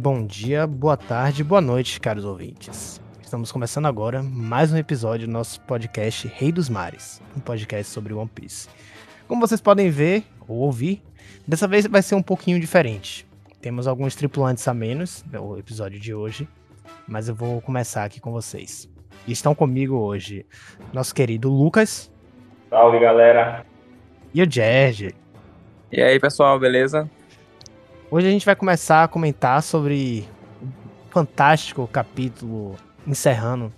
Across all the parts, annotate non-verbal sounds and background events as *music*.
Bom dia, boa tarde, boa noite, caros ouvintes. Estamos começando agora mais um episódio do nosso podcast Rei dos Mares, um podcast sobre One Piece. Como vocês podem ver ou ouvir, dessa vez vai ser um pouquinho diferente. Temos alguns tripulantes a menos no episódio de hoje, mas eu vou começar aqui com vocês. E estão comigo hoje nosso querido Lucas. Salve, galera. E o Jerge. E aí, pessoal, beleza? Hoje a gente vai começar a comentar sobre o fantástico capítulo encerrando,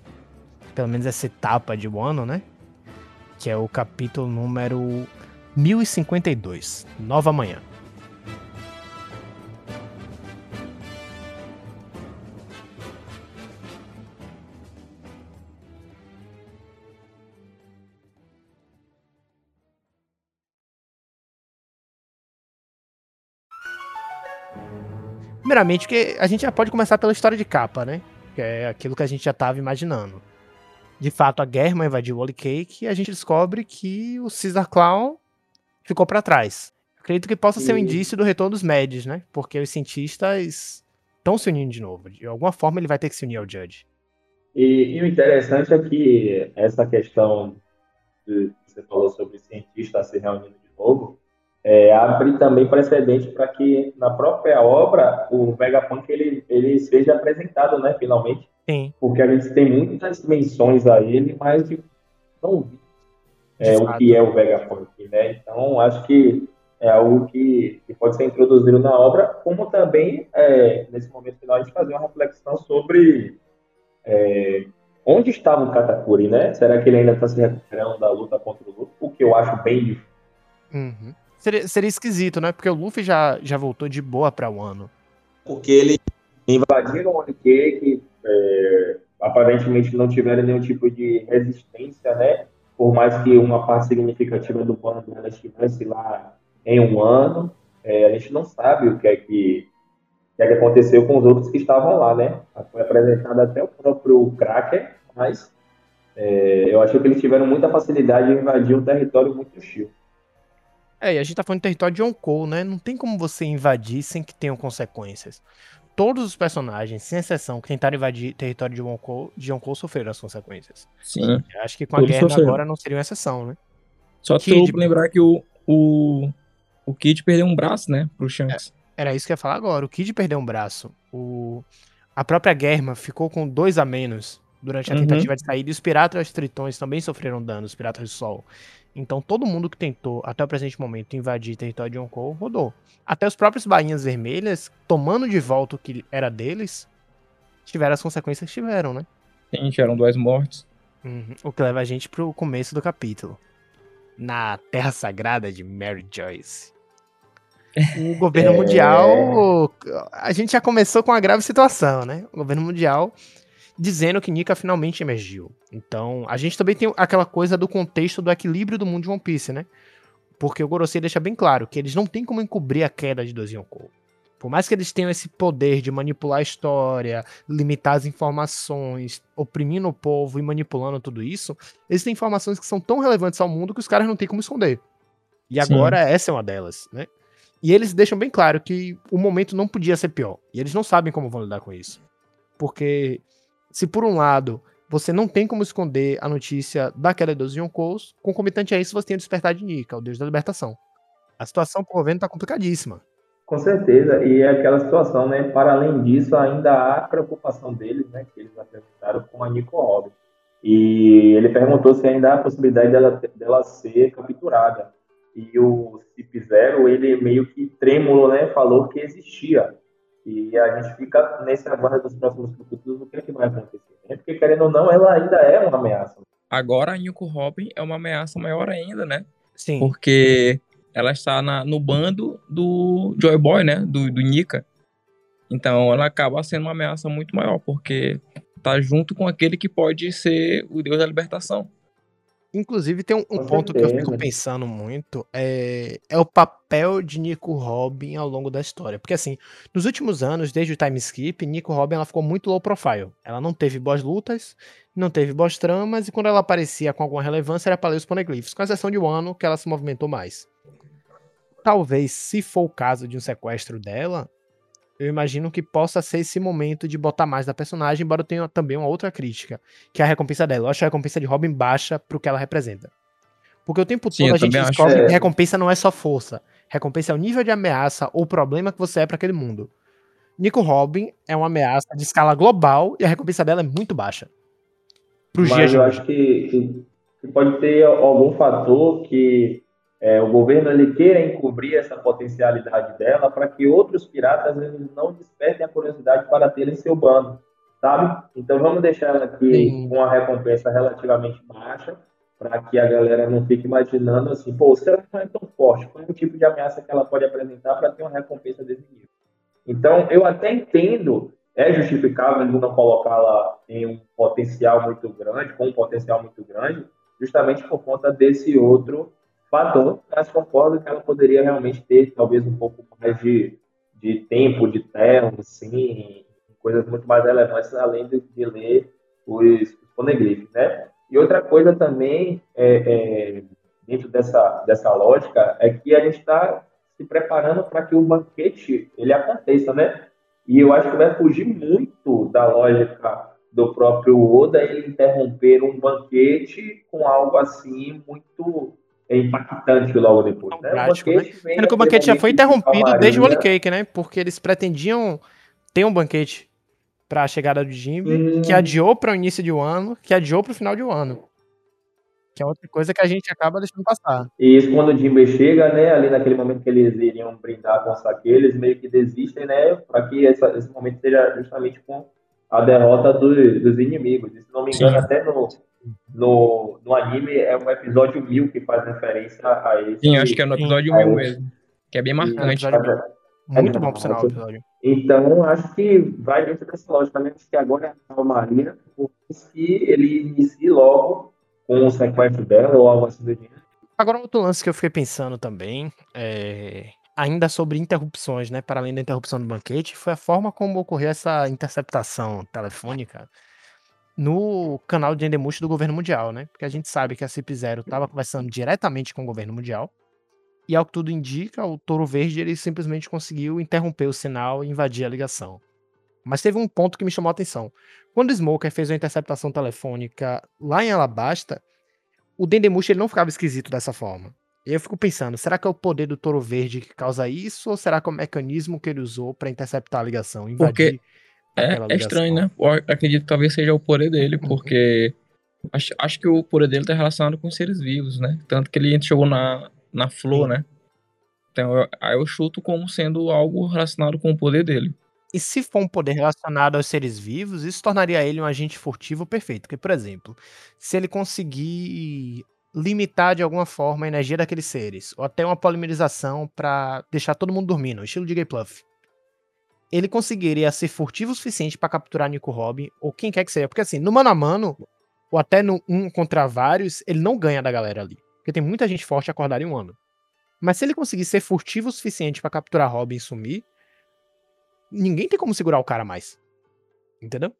pelo menos essa etapa de Wano, né? Que é o capítulo número 1052, Nova Manhã. Primeiramente, que a gente já pode começar pela história de capa, né? Que é aquilo que a gente já estava imaginando. De fato, a Germa invadiu o Holy Cake e a gente descobre que o Caesar Clown ficou para trás. Acredito que possa ser um indício do retorno dos Mads, né? Porque os cientistas estão se unindo de novo. De alguma forma ele vai ter que se unir ao Judge. E, e o interessante é que essa questão que você falou sobre cientistas se reunindo de novo, é, abre também precedente para que na própria obra o Vegapunk ele, ele seja apresentado, né, finalmente. Sim. Porque a gente tem muitas menções a ele, mas não vi é, o que é o Vegapunk, né? Então acho que é algo que, que pode ser introduzido na obra, como também é, nesse momento final a gente fazer uma reflexão sobre é, onde estava o Katakuri, né? Será que ele ainda está se recuperando da luta contra o Luffy? O que eu acho bem difícil. Uhum. Seria, seria esquisito, né? Porque o Luffy já, já voltou de boa pra Wano. Porque ele invadiram o One Cake, é, aparentemente não tiveram nenhum tipo de resistência, né? Por mais que uma parte significativa do plano dela estivesse lá em um ano, é, a gente não sabe o que é que, que, é que aconteceu com os outros que estavam lá, né? Foi apresentado até o próprio Cracker, mas é, eu acho que eles tiveram muita facilidade em invadir um território muito hostil. É, e a gente tá falando de território de Yonkou, né? Não tem como você invadir sem que tenham consequências. Todos os personagens, sem exceção, que tentaram invadir território de Yonkou, de Yonkou sofreram as consequências. Sim. Eu acho que com a guerra agora não seria uma exceção, né? Só Kid... lembrar que o, o, o Kid perdeu um braço, né, pro Shanks. É, era isso que eu ia falar agora. O Kid perdeu um braço. O, a própria Germa ficou com dois a menos durante a uhum. tentativa de saída. E os piratas tritões também sofreram dano, os piratas do sol. Então todo mundo que tentou, até o presente momento, invadir território de Yonkou, rodou. Até os próprios Bainhas Vermelhas, tomando de volta o que era deles, tiveram as consequências que tiveram, né? Sim, tiveram duas mortes. Uhum. O que leva a gente pro começo do capítulo. Na Terra Sagrada de Mary Joyce. O *laughs* governo é... mundial. A gente já começou com uma grave situação, né? O governo mundial dizendo que Nika finalmente emergiu. Então, a gente também tem aquela coisa do contexto do equilíbrio do mundo de One Piece, né? Porque o Gorosei deixa bem claro que eles não têm como encobrir a queda de dois Yonkou. Por mais que eles tenham esse poder de manipular a história, limitar as informações, oprimindo o povo e manipulando tudo isso, eles têm informações que são tão relevantes ao mundo que os caras não têm como esconder. E agora Sim. essa é uma delas, né? E eles deixam bem claro que o momento não podia ser pior. E eles não sabem como vão lidar com isso. Porque se por um lado você não tem como esconder a notícia da queda dos Yonkous, concomitante a isso você tem o despertar de Nika, o deus da libertação. A situação pro governo tá complicadíssima. Com certeza, e é aquela situação, né? Para além disso, ainda há a preocupação deles, né? Que eles apresentaram com a Nico Robin. E ele perguntou se ainda há a possibilidade dela, dela ser capturada. E o Cip Zero, ele meio que trêmulo, né? Falou que existia. E a gente fica nesse aguardo dos próximos capítulos o que, é que vai acontecer. Né? Porque, querendo ou não, ela ainda é uma ameaça. Agora a Yuko Robin é uma ameaça maior ainda, né? Sim. Porque ela está na, no bando do Joy Boy, né? Do, do Nika. Então ela acaba sendo uma ameaça muito maior, porque tá junto com aquele que pode ser o deus da libertação. Inclusive, tem um, um ponto que eu fico pensando muito, é, é o papel de Nico Robin ao longo da história. Porque, assim, nos últimos anos, desde o time skip, Nico Robin ela ficou muito low profile. Ela não teve boas lutas, não teve boas tramas, e quando ela aparecia com alguma relevância, era para ler os poneglyphs, com exceção de um ano que ela se movimentou mais. Talvez, se for o caso de um sequestro dela, eu imagino que possa ser esse momento de botar mais da personagem, embora eu tenha também uma outra crítica, que é a recompensa dela. Eu acho a recompensa de Robin baixa pro que ela representa. Porque o tempo Sim, todo a gente descobre É. que recompensa não é só força. Recompensa é o nível de ameaça ou problema que você é pra aquele mundo. Nico Robin é uma ameaça de escala global e a recompensa dela é muito baixa. Pro Mas eu acho que, que- que pode ter algum fator que é, o governo ele queira encobrir essa potencialidade dela para que outros piratas eles não despertem a curiosidade para terem seu bando, sabe? Então vamos deixar ela aqui Sim. com uma recompensa relativamente baixa para que a galera não fique imaginando assim, pô, se ela não é tão forte, qual é o tipo de ameaça que ela pode apresentar para ter uma recompensa desse nível? Então, eu até entendo, é justificável não colocá-la em um potencial muito grande, com um potencial muito grande, justamente por conta desse outro fator, mas concordo que ela poderia realmente ter talvez um pouco mais de, de tempo de tela, assim, coisas muito mais relevantes além de, de ler os, os né? E outra coisa também, é, é, dentro dessa, dessa lógica, é que a gente está se preparando para que o banquete ele aconteça, né? E eu acho que vai fugir muito da lógica do próprio Oda ele interromper um banquete com algo assim muito impactante logo depois. Tão Né? prático, vem Sendo que o banquete já foi interrompido desde o Holy calmaria. Cake, né? Porque eles pretendiam ter um banquete pra chegada do Jimby, Hum. que adiou para o início de um ano, que adiou para o final de um ano. Que é outra coisa que a gente acaba deixando passar. E isso quando o Jinbe chega, né, ali naquele momento que eles iriam brindar com o saque, eles meio que desistem, né, para que essa- esse momento seja justamente com a derrota do- dos inimigos. E, se não me engano, Sim. até no, no, no anime é um episódio mil que faz referência a esse. Sim, acho que é no episódio Aí 1000 eu- mesmo. Que é bem É marcante. episódio mil. Muito bom, por sinal, o episódio. Então, acho que vai dentro dessa lógica, né? Acho que agora é a calmaria, por isso que ele inicie logo com o sequestro dela ou algo assim do gênero. Agora, outro lance que eu fiquei pensando também, é, ainda sobre interrupções, né? Para além da interrupção do banquete, foi a forma como ocorreu essa interceptação telefônica no canal de Endemush do governo mundial, né? Porque a gente sabe que a CIP Zero estava conversando diretamente com o governo mundial. E ao que tudo indica, o Touro Verde ele simplesmente conseguiu interromper o sinal e invadir a ligação. Mas teve um ponto que me chamou a atenção. Quando o Smoker fez uma interceptação telefônica lá em Alabasta, o Dendemush ele não ficava esquisito dessa forma. E eu fico pensando, será que é o poder do Touro Verde que causa isso ou será que é o mecanismo que ele usou para interceptar a ligação, invadir É, é estranho, né? Eu acredito que talvez seja o poder dele, Uhum. porque acho, acho que o poder dele tá relacionado com os seres vivos, né? Tanto que ele chegou na, na Flor, Sim. né? Então eu, aí eu chuto como sendo algo relacionado com o poder dele. E se for um poder relacionado aos seres vivos, isso tornaria ele um agente furtivo perfeito. Porque, por exemplo, se ele conseguir limitar de alguma forma a energia daqueles seres, ou até uma polimerização para deixar todo mundo dormindo, estilo de Gay Pluff, ele conseguiria ser furtivo o suficiente para capturar Nico Robin, ou quem quer que seja. Porque assim, no mano a mano, ou até no um contra vários, ele não ganha da galera ali. Porque tem muita gente forte acordada em um ano. Mas se ele conseguir ser furtivo o suficiente para capturar Robin e sumir, ninguém tem como segurar o cara mais. Entendeu?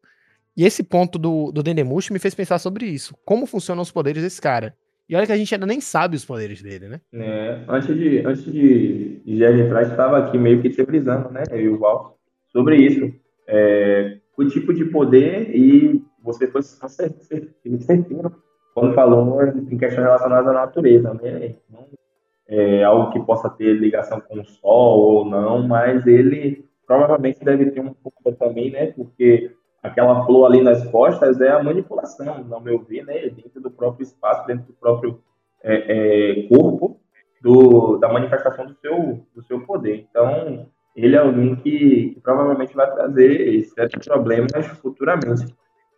E esse ponto do, do Dendemush me fez pensar sobre isso. Como funcionam os poderes desse cara. E olha que a gente ainda nem sabe os poderes dele, né? É, antes de, antes de, de entrar, estava aqui meio que teorizando, né, eu e o Val, sobre isso. É, o tipo de poder e você foi certeiro quando falou em questões relacionadas à natureza, né? Não é algo que possa ter ligação com o Sol ou não, mas ele provavelmente deve ter um pouco também, né? Porque aquela flor ali nas costas é a manipulação, no meu ver, né? Dentro do próprio espaço, dentro do próprio é, é, corpo do, da manifestação do seu, do seu poder. Então, ele é alguém que, que provavelmente vai trazer certos problemas futuramente.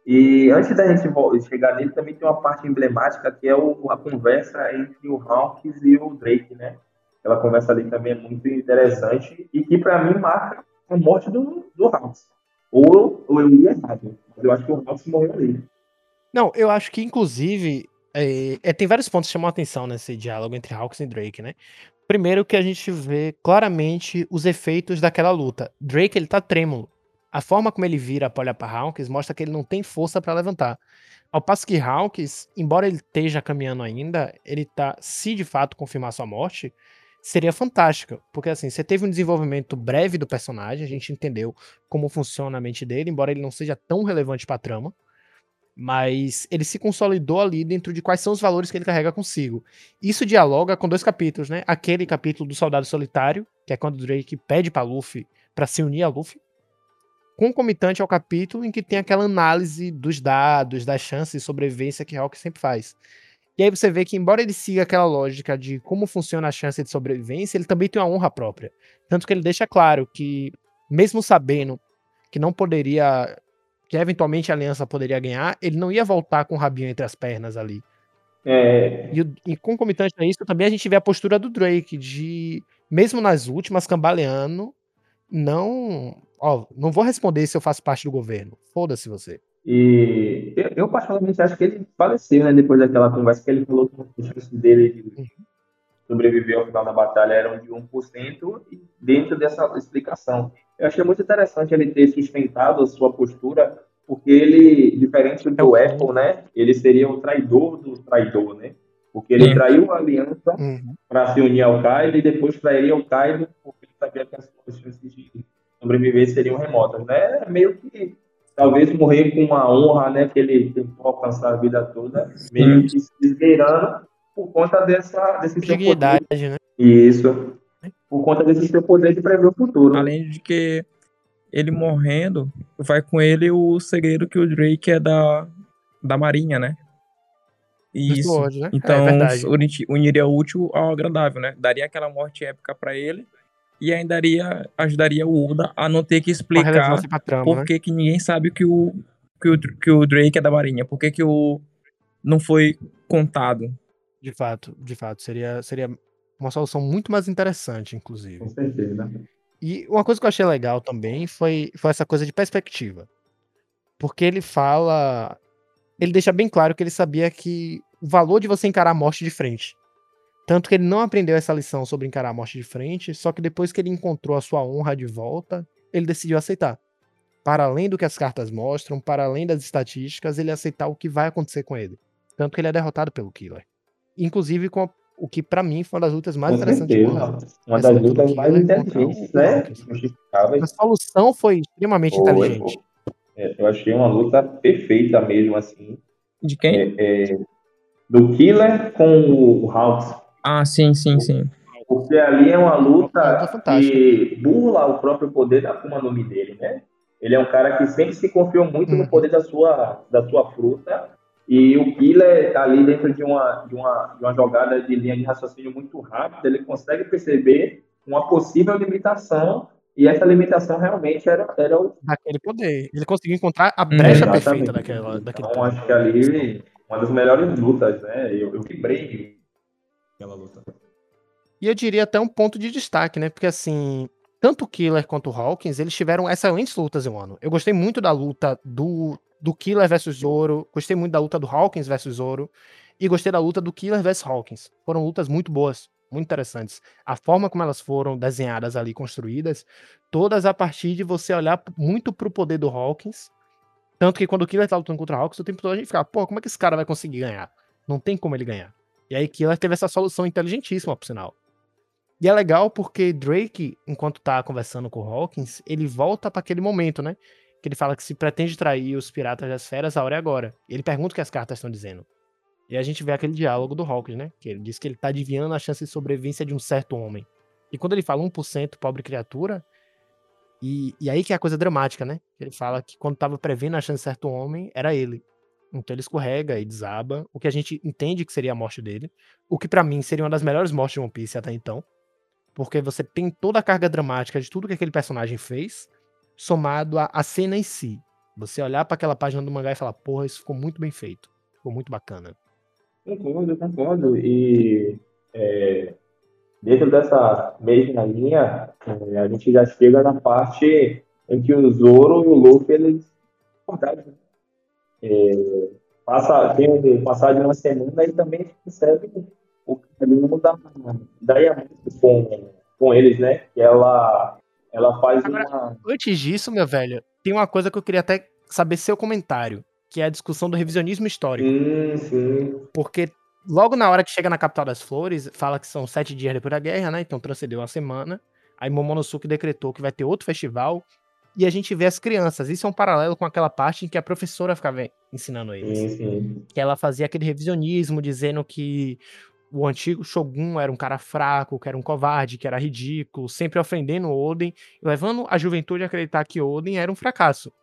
E antes da gente chegar nele, também tem uma parte emblemática que é o, a conversa entre o Hawkins e o Drake, né? Aquela conversa ali também é muito interessante e que, para mim, marca a morte do, do. Ou, ou eu ia errado, mas eu acho que o Hawkins morreu ali. Não, eu acho que, inclusive, é, é, tem vários pontos que chamam a atenção nesse diálogo entre Hawks e Drake, né? Primeiro que a gente vê claramente os efeitos daquela luta. Drake, ele tá trêmulo. A forma como ele vira pra olhar pra Hawks mostra que ele não tem força para levantar. Ao passo que Hawks, embora ele esteja caminhando ainda, ele tá, se de fato confirmar sua morte, seria fantástica. Porque assim, você teve um desenvolvimento breve do personagem, a gente entendeu como funciona a mente dele, embora ele não seja tão relevante pra trama. Mas ele se consolidou ali dentro de quais são os valores que ele carrega consigo. Isso dialoga com dois capítulos, né? Aquele capítulo do Soldado Solitário, que é quando Drake pede pra Luffy para se unir a Luffy. Concomitante ao capítulo em que tem aquela análise dos dados, das chances de sobrevivência que Hawk sempre faz. E aí você vê que, embora ele siga aquela lógica de como funciona a chance de sobrevivência, ele também tem uma honra própria. Tanto que ele deixa claro que, mesmo sabendo que não poderia. Que eventualmente a aliança poderia ganhar, ele não ia voltar com o rabinho entre as pernas ali. É, E, e concomitante a isso, também a gente vê a postura do Drake, de, mesmo nas últimas, cambaleando, não. Ó, não vou responder se eu faço parte do governo. Foda-se você. E eu, eu particularmente acho que ele faleceu, né? Depois daquela conversa que ele falou que as chances dele de sobreviver ao final da batalha eram de 1%, e dentro dessa explicação. Eu achei muito interessante ele ter sustentado a sua postura, porque ele, diferente É do o- Apple, né? Ele seria o traidor do traidor, né? Porque ele traiu a aliança Uhum. para se unir ao Kaido e depois trairia o Kaido porque ele sabia que as chances de sobreviver seriam remotas, né? É Meio que talvez morrer com uma honra, né, que ele tentou alcançar a vida toda, meio que se esgueirando por conta dessa desse. Dignidade, né? Isso. Por conta desse seu poder de prever o futuro. Além de que ele morrendo, vai com ele o segredo que o Drake é da, da Marinha, né? Isso. Né? Então, é uniria o útil ao agradável, né? Daria aquela morte épica pra ele e ainda daria, ajudaria o Oda a não ter que explicar trama, por né? que, que ninguém sabe que o, que o, que o Drake é da Marinha. Por que, que o não foi contado. De fato, de fato. Seria, seria uma solução muito mais interessante, inclusive. Com certeza. E uma coisa que eu achei legal também foi, foi essa coisa de perspectiva. Porque ele fala. Ele deixa bem claro que ele sabia que o valor de você encarar a morte de frente. Tanto que ele não aprendeu essa lição sobre encarar a morte de frente, só que depois que ele encontrou a sua honra de volta, ele decidiu aceitar. Para além do que as cartas mostram, para além das estatísticas, ele aceitar o que vai acontecer com ele. Tanto que ele é derrotado pelo Killer. Inclusive com a- o que pra mim foi uma das lutas mais Com interessantes. Porra. Uma Essa das luta do lutas mais contra inteligentes, né? A solução foi extremamente Foi, inteligente. É, eu achei uma luta perfeita mesmo, assim. De quem? É, é, do Killer com o Hawks. Ah, sim, sim, sim. Porque ali é uma luta luta fantástica. que burla o próprio poder da Akuma no Mi dele, né? Ele é um cara que sempre se confiou muito Uhum. no poder da sua, da sua fruta. E o Killer, ali dentro de uma, de, uma, de uma jogada de linha de raciocínio muito rápida, ele consegue perceber uma possível limitação. E essa limitação realmente era, era o. Daquele poder. Ele conseguiu encontrar a brecha perfeita daquela, daquele Então, acho que ali, uma das melhores lutas, né? Eu, eu vibrei aquela luta. E eu diria até um ponto de destaque, né? Porque assim, tanto o Killer quanto o Hawkins, eles tiveram excelentes lutas em um ano. Eu gostei muito da luta do, do Killer versus Zoro, gostei muito da luta do Hawkins versus Zoro, e gostei da luta do Killer versus Hawkins. Foram lutas muito boas, muito interessantes. A forma como elas foram desenhadas ali, construídas, todas a partir de você olhar muito pro poder do Hawkins. Tanto que quando o Killer tá lutando contra o Hawkins, o tempo todo a gente fica, pô, como é que esse cara vai conseguir ganhar? Não tem como ele ganhar. E aí Killer teve essa solução inteligentíssima, por sinal. E é legal porque Drake, enquanto tá conversando com o Hawkins, ele volta para aquele momento, né? Que ele fala que se pretende trair os piratas das feras, a hora é agora. Ele pergunta o que as cartas estão dizendo. E a gente vê aquele diálogo do Hawkins, né? Que ele diz que ele tá adivinhando a chance de sobrevivência de um certo homem. E quando ele fala 1% pobre criatura, e, e aí que é a coisa dramática, né? Ele fala que quando tava prevendo a chance de certo homem, era ele. Então ele escorrega e desaba, o que a gente entende que seria a morte dele. O que pra mim seria uma das melhores mortes de One Piece até então porque você tem toda a carga dramática de tudo que aquele personagem fez, somado à, cena em si. Você olhar para aquela página do mangá e falar, porra, isso ficou muito bem feito. Ficou muito bacana. Concordo, concordo. E é, dentro dessa mesma linha, é, a gente já chega na parte em que o Zoro e o Luffy, eles verdade, né? É, passa, tem um passar de uma semana e também percebe o caminho da, da Yamato com, com eles, né? Que ela, ela faz Agora- uma. Antes disso, meu velho, tem uma coisa que eu queria até saber seu comentário, que é a discussão do revisionismo histórico. Sim, sim. Porque logo na hora que chega na capital das flores, fala que são sete dias depois da guerra, né? Então transcendeu uma semana. Aí Momonosuke decretou que vai ter outro festival. E a gente vê as crianças. Isso é um paralelo com aquela parte em que a professora ficava ensinando eles. Sim, sim. Que ela fazia aquele revisionismo, dizendo que o antigo Shogun era um cara fraco, que era um covarde, que era ridículo, sempre ofendendo Oden, levando a juventude a acreditar que Oden era um fracasso.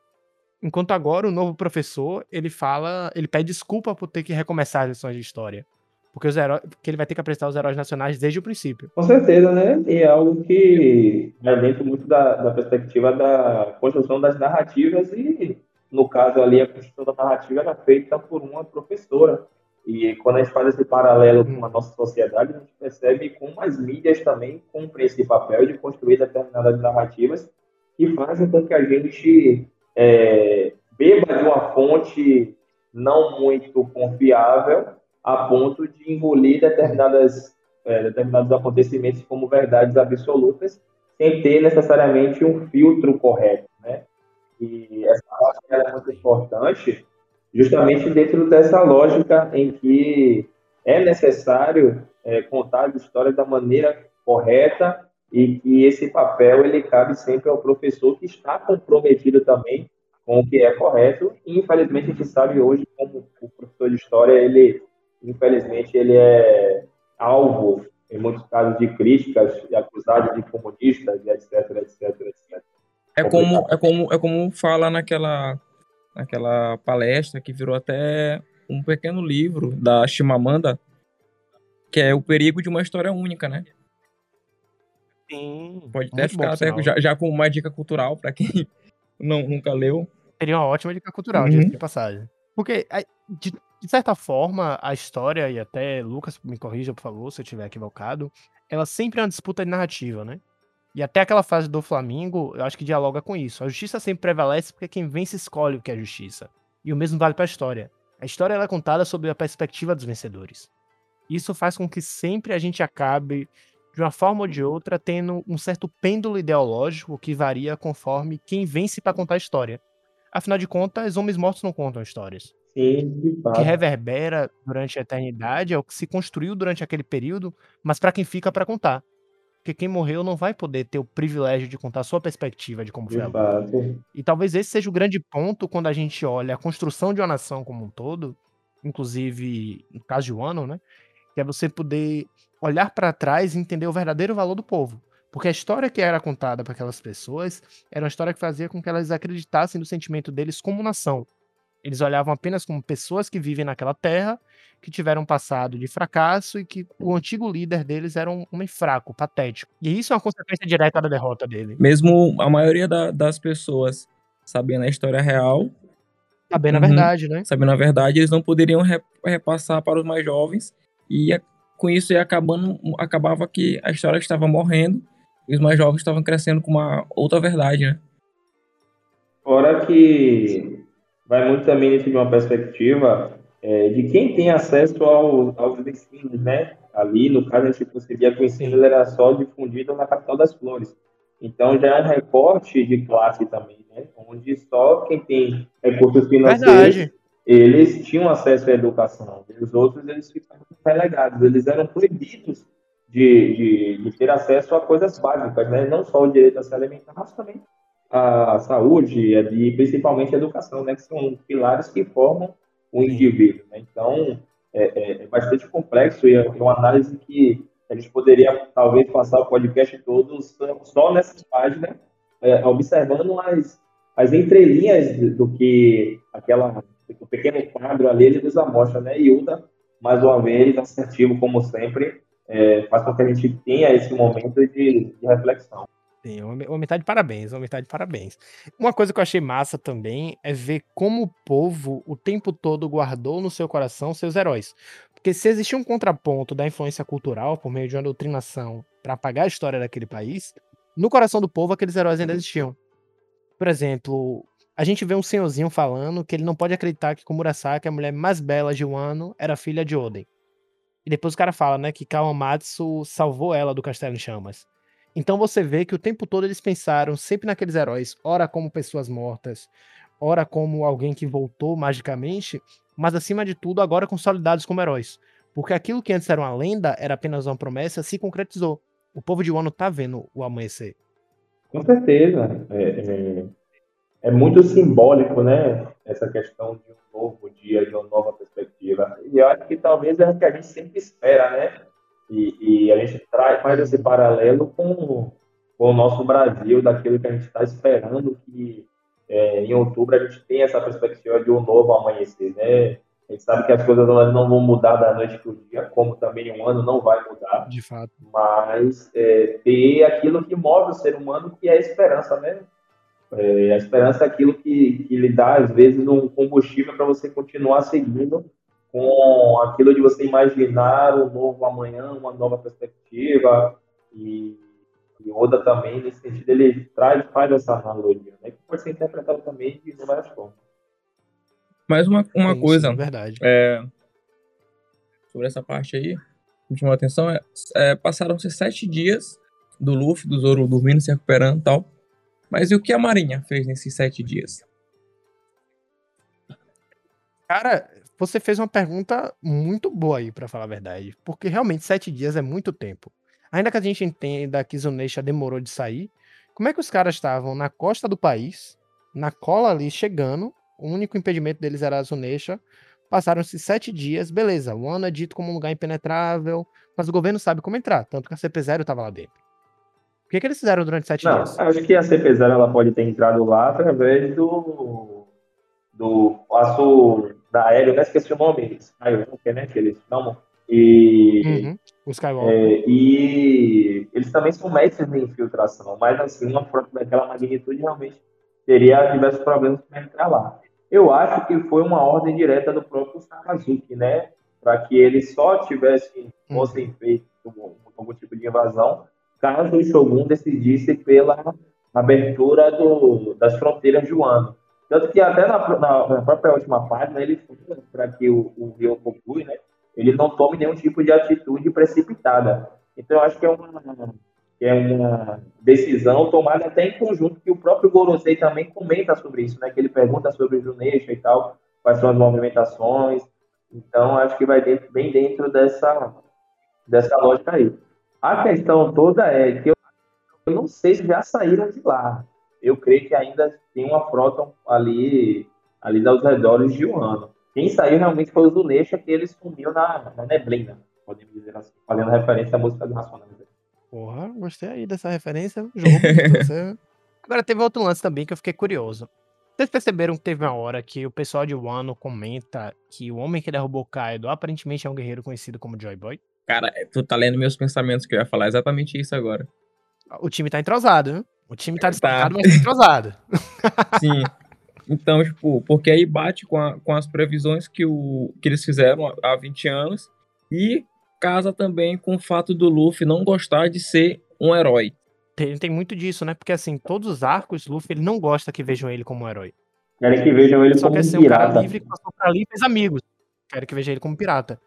Enquanto agora o novo professor, ele fala, ele pede desculpa por ter que recomeçar as lições de história. Porque os heróis, porque ele vai ter que apresentar os heróis nacionais desde o princípio. Com certeza, né? E é algo que vai dentro muito da, da perspectiva da construção das narrativas e, no caso ali, a construção da narrativa era feita por uma professora. E quando a gente faz esse paralelo com a nossa sociedade, a gente percebe como as mídias também cumprem esse papel de construir determinadas narrativas que fazem com que a gente é, beba de uma fonte não muito confiável a ponto de engolir determinadas, é, determinados acontecimentos como verdades absolutas, sem ter necessariamente um filtro correto. Né? E essa parte é muito importante, justamente dentro dessa lógica em que é necessário é, contar as histórias da maneira correta e que esse papel ele cabe sempre ao professor que está comprometido também com o que é correto. E infelizmente a gente sabe hoje como o professor de história ele infelizmente ele é alvo em muitos casos de críticas e acusado de comunista etc etc etc é como é como é como fala naquela naquela palestra que virou até um pequeno livro da Chimamanda que é o perigo de uma história única né Sim. Pode até ficar até já, já, com uma dica cultural para quem *laughs* não, nunca leu. Seria uma ótima dica cultural, uhum. de passagem. Porque, de, de, certa forma, a história, e até Lucas me corrija, por favor, se eu estiver equivocado, ela sempre é uma disputa de narrativa, né? E até aquela fase do Flamengo, eu acho que dialoga com isso. A justiça sempre prevalece porque quem vence escolhe o que é justiça. E o mesmo vale para a história. A história é contada sob a perspectiva dos vencedores. Isso faz com que sempre a gente acabe de uma forma ou de outra, tendo um certo pêndulo ideológico que varia conforme quem vence para contar a história. Afinal de contas, homens mortos não contam histórias. Sim, o que reverbera durante a eternidade é o que se construiu durante aquele período, mas para quem fica para contar. Porque quem morreu não vai poder ter o privilégio de contar a sua perspectiva de como de foi a luta. E talvez esse seja o grande ponto quando a gente olha a construção de uma nação como um todo, inclusive no caso de Wano, né? Que é você poder olhar para trás e entender o verdadeiro valor do povo. Porque a história que era contada para aquelas pessoas era uma história que fazia com que elas acreditassem no sentimento deles como nação. Eles olhavam apenas como pessoas que vivem naquela terra, que tiveram um passado de fracasso e que o antigo líder deles era um homem fraco, patético. E isso é uma consequência direta da derrota dele. Mesmo a maioria da, das pessoas sabendo a história real. Sabendo uhum, a verdade, né? Sabendo a verdade, eles não poderiam repassar para os mais jovens e com isso ia acabando, acabava que a história estava morrendo e os mais jovens estavam crescendo com uma outra verdade, né? Fora que vai muito também dentro de uma perspectiva é, de quem tem acesso ao, aos ensinos, né? Ali, no caso, a gente percebia que o ensino era só difundido na capital das flores. Então, já é um recorte de classe também, né? Onde só quem tem recursos financeiros Verdade eles tinham acesso à educação. Os outros, eles ficaram relegados. Eles eram proibidos de, de, de, ter acesso a coisas básicas, né? Não só o direito a se alimentar, mas também a saúde e principalmente a educação, né? Que são pilares que formam o indivíduo. Né? Então, é, é, é, bastante complexo e é uma análise que a gente poderia talvez passar o podcast todo só nessas páginas, é, observando as, as entrelinhas do que aquela o pequeno quadro ali ele nos amostra, né? E Uda, mais uma vez, assertivo como sempre, é, faz com que a gente tenha esse momento de, de reflexão. Sim, uma metade de parabéns, uma metade de parabéns. Uma coisa que eu achei massa também é ver como o povo o tempo todo guardou no seu coração seus heróis. Porque se existia um contraponto da influência cultural por meio de uma doutrinação para apagar a história daquele país, no coração do povo aqueles heróis ainda existiam. Por exemplo, a gente vê um senhorzinho falando que ele não pode acreditar que Komurasaki, a mulher mais bela de Wano, era filha de Oden. E depois o cara fala, né, que Kawamatsu salvou ela do castelo em chamas. Então você vê que o tempo todo eles pensaram sempre naqueles heróis, ora como pessoas mortas, ora como alguém que voltou magicamente, mas acima de tudo agora consolidados como heróis. Porque aquilo que antes era uma lenda, era apenas uma promessa, se concretizou. O povo de Wano tá vendo o amanhecer. Com certeza. É, é, é, muito simbólico, né? Essa questão de um novo dia, de uma nova perspectiva. E eu acho que talvez é o que a gente sempre espera, né? E, e a gente traz, faz esse paralelo com, com o nosso Brasil, daquilo que a gente está esperando que é, em outubro a gente tem essa perspectiva de um novo amanhecer, né? A gente sabe que as coisas não vão mudar da noite para o dia, como também um ano não vai mudar. De fato. Mas é, ter aquilo que move o ser humano, que é a esperança, né? É, a esperança é aquilo que, que lhe dá, às vezes, um combustível para você continuar seguindo com aquilo de você imaginar um novo amanhã, uma nova perspectiva. E, e Oda também, nesse sentido, ele traz, faz essa analogia, né? que pode ser interpretado também de várias formas. Mais uma, uma Isso, coisa. Verdade. É, sobre essa parte aí, me chamou a atenção é, é passaram-se sete dias do Luffy, do Zoro dormindo, se recuperando e tal. Mas e o que a Marinha fez nesses sete dias? Cara, você fez uma pergunta muito boa aí, para falar a verdade. Porque realmente sete dias é muito tempo. Ainda que a gente entenda que Zunesha demorou de sair, como é que os caras estavam na costa do país, na cola ali, chegando, o único impedimento deles era a Zunesha. Passaram-se sete dias, beleza. O ano é dito como um lugar impenetrável, mas o governo sabe como entrar, tanto que a CP0 estava lá dentro. O que, que eles fizeram durante sete Não, dias? Acho que a CP0 ela pode ter entrado lá através do, do passo da aéreo, né? Esqueci o nome, Skywalker, né? Que eles chamam. E, uhum, os Skywalker. É, e eles também são mestres de infiltração, mas assim, uma frota daquela magnitude realmente teria diversos problemas para entrar lá. Eu acho que foi uma ordem direta do próprio Sakazuki, né? Para que eles só tivessem, hum. fossem feitos algum tipo de invasão, caso o Shogun decidisse pela abertura do, das fronteiras de Wano. Tanto que até na, na, na própria última página ele para que o, o Ryokokui, né, ele não tome nenhum tipo de atitude precipitada. Então eu acho que é uma, que é uma decisão tomada até em conjunto, que o próprio Gorosei também comenta sobre isso, né? Que ele pergunta sobre o Junesha e tal, quais são as movimentações. Então, acho que vai dentro, bem dentro dessa, dessa lógica aí. A questão toda é que eu, eu não sei se já saíram de lá. Eu creio que ainda tem uma frota ali, ali aos redores de um ano. Quem saiu realmente foi o Zunesha, que ele sumiu na, na neblina, podemos dizer assim, fazendo referência à música do Racionais. Porra, gostei aí dessa referência. Jogo você... *laughs* Agora teve outro lance também que eu fiquei curioso. Vocês perceberam que teve uma hora que o pessoal de Wano comenta que o homem que derrubou Kaido aparentemente é um guerreiro conhecido como Joy Boy? Cara, tu tá lendo meus pensamentos que eu ia falar exatamente isso agora. O time tá entrosado, né? O time tá destacado, tá. mas tá entrosado. *laughs* Sim. Então, tipo, porque aí bate com, a, com as previsões que, o, que eles fizeram há 20 anos e casa também com o fato do Luffy não gostar de ser um herói. Tem, tem muito disso, né? Porque assim, todos os arcos, Luffy ele não gosta que vejam ele como um herói. Querem que vejam ele Só como quer um ser pirata. um cara livre que passou por ali e fez amigos. Quero que veja ele como pirata.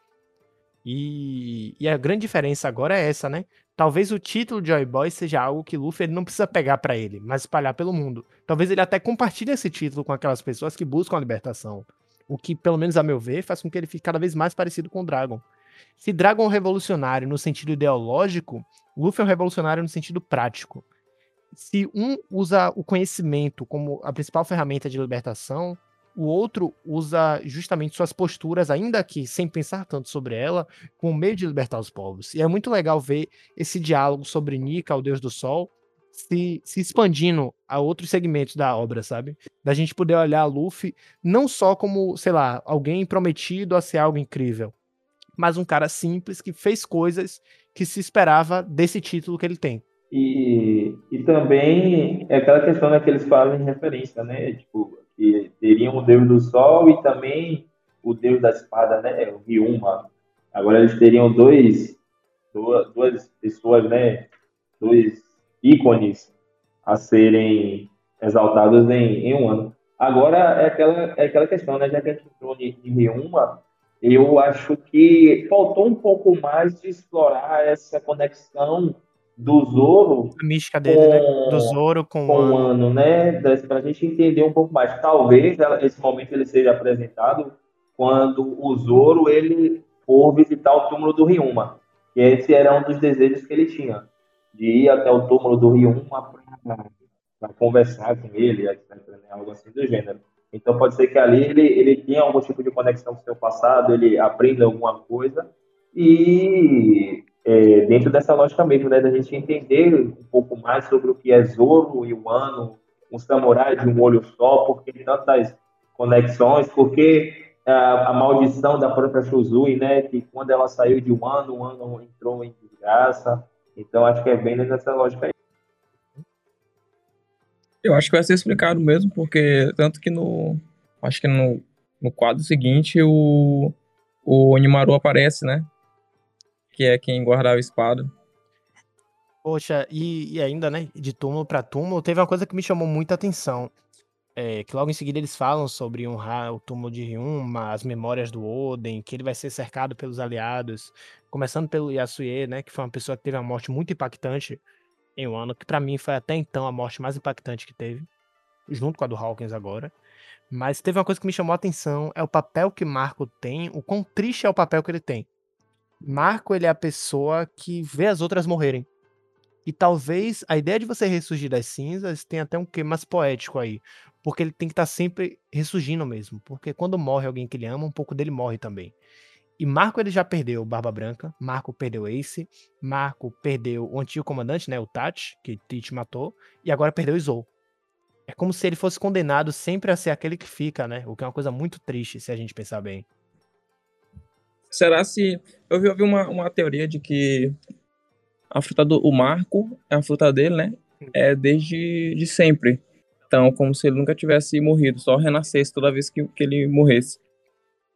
E, e, a grande diferença agora é essa, né? Talvez o título de Joy Boy seja algo que Luffy ele não precisa pegar para ele, mas espalhar pelo mundo. Talvez ele até compartilhe esse título com aquelas pessoas que buscam a libertação. O que, pelo menos a meu ver, faz com que ele fique cada vez mais parecido com o Dragon. Se Dragon é um revolucionário no sentido ideológico, Luffy é um revolucionário no sentido prático. Se um usa o conhecimento como a principal ferramenta de libertação, o outro usa justamente suas posturas, ainda que sem pensar tanto sobre ela, como meio de libertar os povos. E é muito legal ver esse diálogo sobre Nika, o deus do sol, se, se expandindo a outros segmentos da obra, sabe? Da gente poder olhar Luffy não só como, sei lá, alguém prometido a ser algo incrível, mas um cara simples que fez coisas que se esperava desse título que ele tem. E, e também é aquela questão né, que eles falam em referência, né? Tipo, que teriam o Deus do Sol e também o Deus da Espada, né? O Ryuma. Agora eles teriam dois, duas, duas pessoas, né? Dois ícones a serem exaltados em, em um ano. Agora é aquela, é aquela questão, né? Já que a gente entrou em Ryuma, eu acho que faltou um pouco mais de explorar essa conexão do Zoro. A mística dele, com, né? Do Zoro com, com o ano, né? Para a gente entender um pouco mais. Talvez esse momento ele seja apresentado quando o Zoro ele por visitar o túmulo do Ryuma. E esse era um dos desejos que ele tinha, de ir até o túmulo do Ryuma para conversar com ele, etc, né? algo assim do gênero. Então pode ser que ali ele, ele tenha algum tipo de conexão com o seu passado, ele aprenda alguma coisa e é, dentro dessa lógica mesmo, né, da gente entender um pouco mais sobre o que é Zoro e o Ano, um samurai de um olho só, porque tantas conexões, porque a, a maldição da própria Shuzui, né, que quando ela saiu de um ano, o ano entrou em desgraça. Então acho que é bem nessa lógica aí. Eu acho que vai ser explicado mesmo, porque tanto que no. Acho que no, no quadro seguinte o, o Onimaru aparece, né? Que é quem guardava a espada. Poxa, e, e ainda, né, de túmulo para túmulo, teve uma coisa que me chamou muita atenção. É, que logo em seguida eles falam sobre honrar o túmulo de Ryuma, as memórias do Oden, que ele vai ser cercado pelos aliados, começando pelo Yasuye, né, que foi uma pessoa que teve uma morte muito impactante em um ano, que para mim foi até então a morte mais impactante que teve, junto com a do Hawkins agora. Mas teve uma coisa que me chamou a atenção, é o papel que Marco tem, o quão triste é o papel que ele tem. Marco, ele é a pessoa que vê as outras morrerem. E talvez a ideia de você ressurgir das cinzas tenha até um quê mais poético aí. Porque ele tem que estar tá sempre ressurgindo mesmo. Porque quando morre alguém que ele ama, um pouco dele morre também. E Marco ele já perdeu Barba Branca, Marco perdeu Ace, Marco perdeu o antigo comandante, né, o Tati, que Tite matou, e agora perdeu Zou. É como se ele fosse condenado sempre a ser aquele que fica, né? O que é uma coisa muito triste, se a gente pensar bem. Será se. Eu vi, eu vi uma, uma teoria de que a fruta do o Marco, a fruta dele, né? É desde de sempre. Então, como se ele nunca tivesse morrido, só renascesse toda vez que, que ele morresse.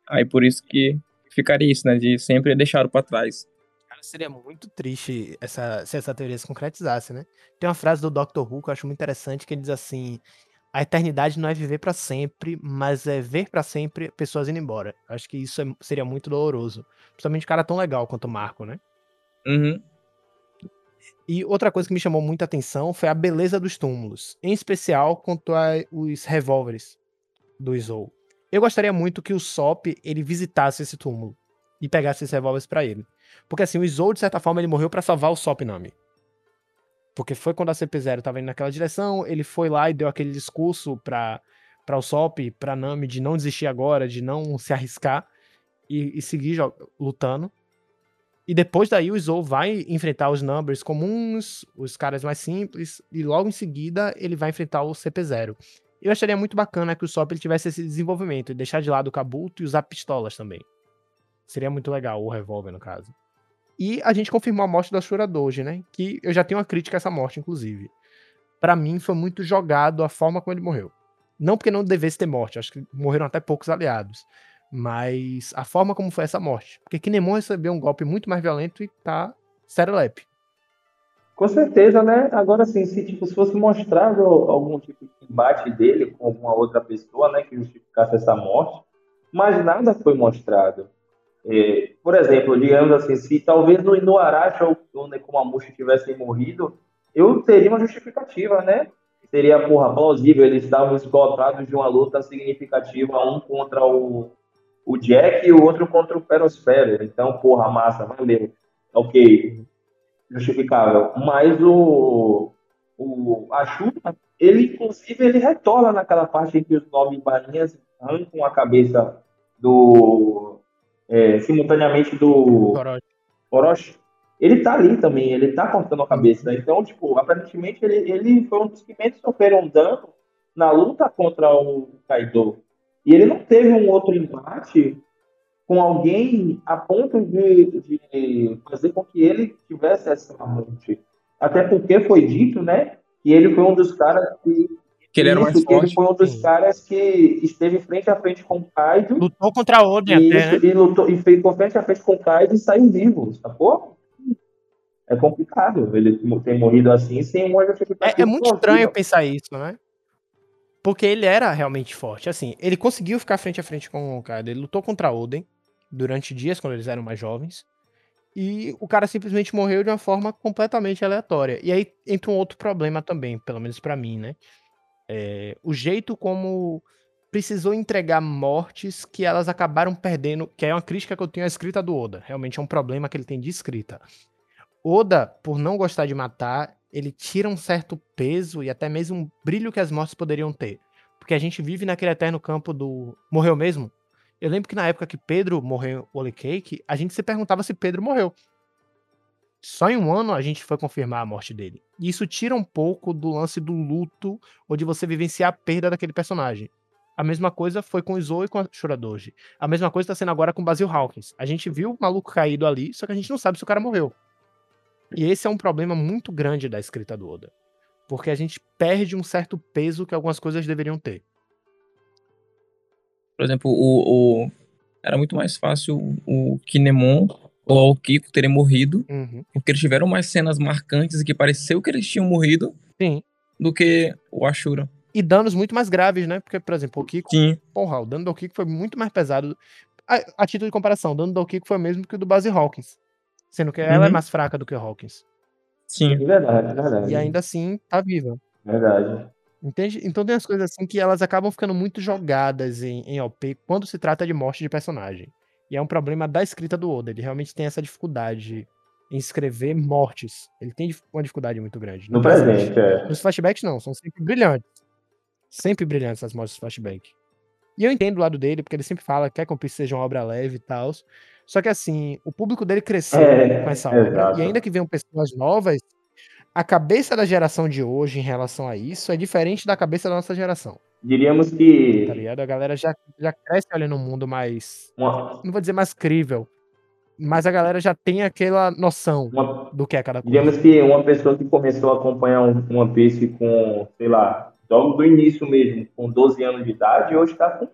Aí por isso que ficaria isso, né? De sempre deixar para trás. Cara, seria muito triste essa, se essa teoria se concretizasse, né? Tem uma frase do Dr. Who que eu acho muito interessante que ele diz assim: a eternidade não é viver para sempre, mas é ver para sempre pessoas indo embora. Acho que isso é, seria muito doloroso. Principalmente um cara tão legal quanto o Marco, né? Uhum. E outra coisa que me chamou muita atenção foi a beleza dos túmulos, em especial quanto aos revólveres do Izou. Eu gostaria muito que o Sop ele visitasse esse túmulo e pegasse esses revólveres para ele. Porque assim, o Izou, de certa forma, ele morreu para salvar o Sop Nami. Porque foi quando a CP0 tava indo naquela direção, ele foi lá e deu aquele discurso pra, pra o Sop, pra Nami, de não desistir agora, de não se arriscar e, e seguir lutando. E depois daí o Zou vai enfrentar os numbers comuns, os caras mais simples, e logo em seguida ele vai enfrentar o CP0. Eu acharia muito bacana que o Sop ele tivesse esse desenvolvimento e deixar de lado o Kabuto e usar pistolas também. Seria muito legal, o revólver no caso. E a gente confirmou a morte da Shura Doji, né? Que eu já tenho uma crítica a essa morte, inclusive. Para mim foi muito jogado a forma como ele morreu. Não porque não devesse ter morte, acho que morreram até poucos aliados. Mas a forma como foi essa morte. Porque Kinemon recebeu um golpe muito mais violento e tá serelepe. Com certeza, né? Agora, assim, se, tipo, se fosse mostrado algum tipo de embate dele com alguma outra pessoa, né, que justificasse essa morte, mas nada foi mostrado. É, por exemplo, digamos assim, se talvez no, Arashi ou no Nekomamushi tivessem morrido, eu teria uma justificativa, né? Seria, porra, plausível, eles estavam esgotados de uma luta significativa, um contra o, o Jack e o outro contra o Perospero. Então, porra, massa, valeu. Ok, justificável. Mas o, o a Chupa, ele inclusive ele retorna naquela parte em que os nove barinhas arrancam a cabeça do é, simultaneamente do Orochi. Orochi. Ele tá ali também, ele tá cortando a cabeça. Então, tipo, aparentemente ele, ele foi um dos que menos sofreram dano na luta contra o Kaido. E ele não teve um outro embate com alguém a ponto de, de fazer com que ele tivesse essa morte. Até porque foi dito, né, que ele foi um dos caras que que ele era mais forte. Ele foi um dos caras que esteve frente a frente com o Kaido. Lutou contra o Oden e, até, né? E, lutou, e ficou frente a frente com o Kaido e saiu vivo, sacou? É complicado ele ter morrido assim sem uma É, é muito estranho pensar isso, né? Porque ele era realmente forte. Assim, ele conseguiu ficar frente a frente com o cara. Ele lutou contra Oden durante dias, quando eles eram mais jovens. E o cara simplesmente morreu de uma forma completamente aleatória. E aí entra um outro problema também, pelo menos para mim, né? É, o jeito como precisou entregar mortes que elas acabaram perdendo, que é uma crítica que eu tenho à escrita do Oda. Realmente é um problema que ele tem de escrita. Oda, por não gostar de matar, ele tira um certo peso e até mesmo um brilho que as mortes poderiam ter. Porque a gente vive naquele eterno campo do morreu mesmo? Eu lembro que na época que Pedro morreu o Holy Cake, a gente se perguntava se Pedro morreu. Só em um ano a gente foi confirmar a morte dele. E isso tira um pouco do lance do luto ou de você vivenciar a perda daquele personagem. A mesma coisa foi com o Zou e com a Shuradoji. A mesma coisa tá sendo agora com o Basil Hawkins. A gente viu o maluco caído ali, só que a gente não sabe se o cara morreu. E esse é um problema muito grande da escrita do Oda. Porque a gente perde um certo peso que algumas coisas deveriam ter. Por exemplo, o, o... era muito mais fácil o Kinemon ou o Kiko terem morrido, uhum. porque eles tiveram mais cenas marcantes e que pareceu que eles tinham morrido Sim. do que o Ashura. E danos muito mais graves, né? Porque, por exemplo, o Kiko. Sim. Porra, o dano do Kiko foi muito mais pesado. A, a título de comparação, o dano do Kiko foi o mesmo que o do Base Hawkins. Sendo que ela é Uhum. mais fraca do que o Hawkins. Sim. É verdade, é verdade. E ainda assim, tá viva. Verdade. Entende? Então tem as coisas assim que elas acabam ficando muito jogadas em, em OP quando se trata de morte de personagem. E é um problema da escrita do Oda. Ele realmente tem essa dificuldade em escrever mortes. Ele tem uma dificuldade muito grande. No presente, é. Nos flashbacks, não. São sempre brilhantes. Sempre brilhantes as mortes dos flashbacks. E eu entendo o lado dele, porque ele sempre fala que quer que One Piece seja uma obra leve e tal. Só que assim, o público dele cresceu É, com essa obra. exato. E ainda que venham pessoas novas, a cabeça da geração de hoje em relação a isso é diferente da cabeça da nossa geração. Diríamos Tá que ligado? A galera já, já cresce olhando um mundo mais. uma, Não vou dizer mais crível. Mas a galera já tem aquela noção uma- do que é cada coisa. Digamos que uma pessoa que começou a acompanhar um One Piece com, sei lá, logo do início mesmo, com 12 anos de idade, hoje está com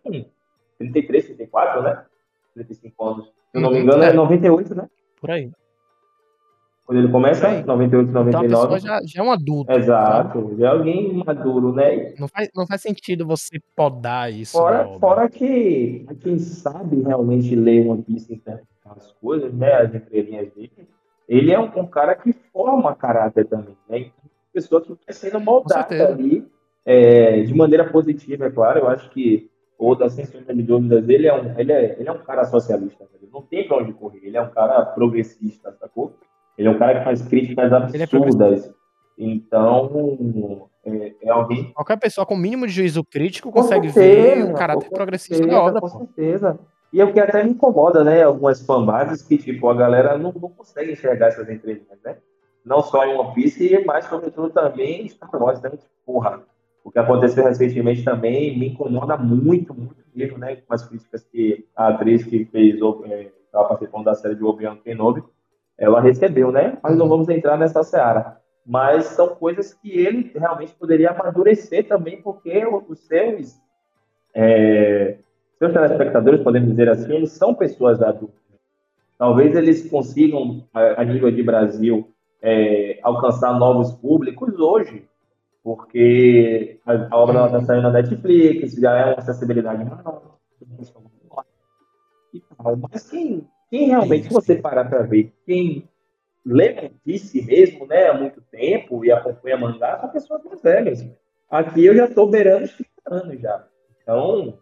33, 34, né? 35 anos. Se eu não me Uhum, engano, é é. 98, né? Por aí. Quando ele começa, aí. 98, Então a 99. pessoa já, já é um adulto. sabe? Exato, já é alguém maduro, né? Não faz, não faz sentido você podar isso. Fora, fora que quem sabe realmente ler One Piece e interpretar as coisas, né? As entrelinhas dele, ele é um, um cara que forma caráter também, né? Então, uma pessoa que vai sendo moldada ali é, de maneira positiva, é claro. Eu acho que o da sem sombra de dúvidas, ele é um, ele é, ele é um cara socialista, né? ele não tem pra onde correr, ele é um cara progressista, sacou? Ele é um cara que faz críticas Ele é absurdas. então, é, é alguém Qualquer pessoa com o mínimo de juízo crítico Com consegue certeza, ver o caráter progressista certeza, da obra. Com pô. certeza. E é o que até me incomoda, né? Algumas fanbases que, tipo, a galera não, não consegue enxergar essas entrelinhas, né? Não só em One Piece, mas, sobretudo, também em Star Wars, né? Porra, o que aconteceu recentemente também me incomoda muito, muito mesmo, né? Com as críticas que a atriz que fez, estava participando da série de Obi-Wan Kenobi, ela recebeu, né? Mas não vamos entrar nessa seara. Mas são coisas que ele realmente poderia amadurecer também, porque os seus, é, seus telespectadores, podemos dizer assim, eles são pessoas adultas. Talvez eles consigam, a, nível de Brasil, é, alcançar novos públicos hoje, porque a, a obra está saindo na Netflix, já é uma acessibilidade maior. e tal. Mas quem, quem realmente, se você parar para ver, quem lê Piece mesmo, né, há muito tempo e acompanha mangá, são pessoas mais velhas. Aqui eu já estou beirando os 30 anos já. Então,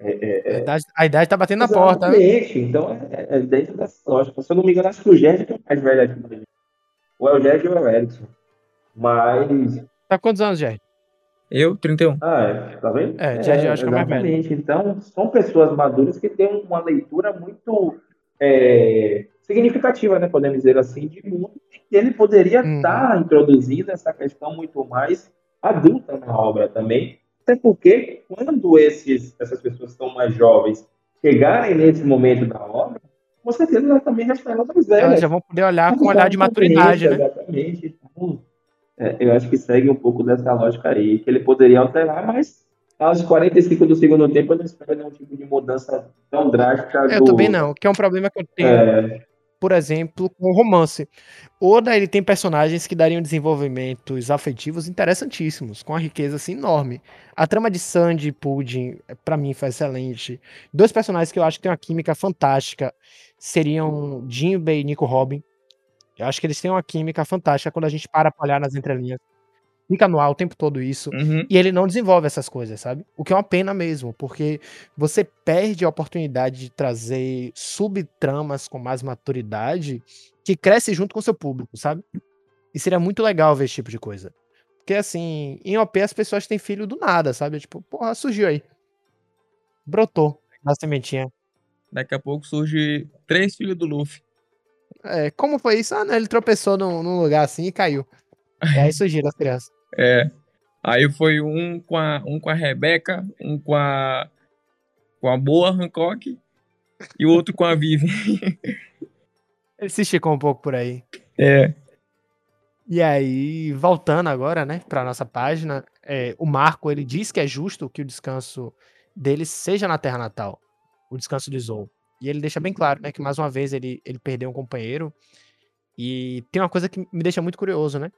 é, é, A idade, a idade tá batendo na porta. né? Exatamente. Então, é, é dentro dessa lógica. Se eu não me engano, acho que o Gerd é o mais velho aqui. gente. Ou é o Gerd ou é o Erickson. Mas. Tá com quantos anos, Jair? Eu, 31. Ah, é, tá vendo? É, Gerd eu acho que é o mais velho. Exatamente. Então, são pessoas maduras que têm uma leitura muito é, significativa, né? Podemos dizer assim, de mundo. E ele poderia Uhum. estar introduzindo essa questão muito mais adulta na obra também. Até porque, quando esses, essas pessoas que são mais jovens chegarem nesse momento da obra, com certeza elas também já estarão mais velhas. Elas já vão poder olhar com um olhar de maturidade, né? Exatamente. Então, é, eu acho que segue um pouco dessa lógica aí, que ele poderia alterar, mas aos 45 do segundo tempo eu não espero nenhum tipo de mudança tão drástica. Eu do, também não, que é um problema que eu tenho, É, por exemplo, com o romance. Oda, ele tem personagens que dariam desenvolvimentos afetivos interessantíssimos, com uma riqueza assim enorme. A trama de Sandy e Pudding, pra mim, foi excelente. Dois personagens que eu acho que têm uma química fantástica seriam Jinbei e Nico Robin. Eu acho que eles têm uma química fantástica quando a gente para pra olhar nas entrelinhas. Fica no ar o tempo todo isso. Uhum. E ele não desenvolve essas coisas, sabe? O que é uma pena mesmo, porque você perde a oportunidade de trazer subtramas com mais maturidade que cresce junto com o seu público, sabe? E seria muito legal ver esse tipo de coisa. Porque assim, em OP as pessoas têm filho do nada, sabe? Tipo, porra, surgiu aí. Brotou na sementinha. Daqui a pouco surge três filhos do Luffy. É, como foi isso? Ah, não, ele tropeçou num, num lugar assim e caiu. E aí surgiram as crianças. É. Aí foi um com a, um com a Rebeca, um com a. com a boa Hancock e o outro com a Vivi. *laughs* Ele se esticou um pouco por aí. É. E aí, voltando agora, né, pra nossa página, é, o Marco, ele diz que é justo que o descanso dele seja na terra natal, o descanso de Zou. E ele deixa bem claro, né, que mais uma vez ele, ele perdeu um companheiro. E tem uma coisa que me deixa muito curioso, né,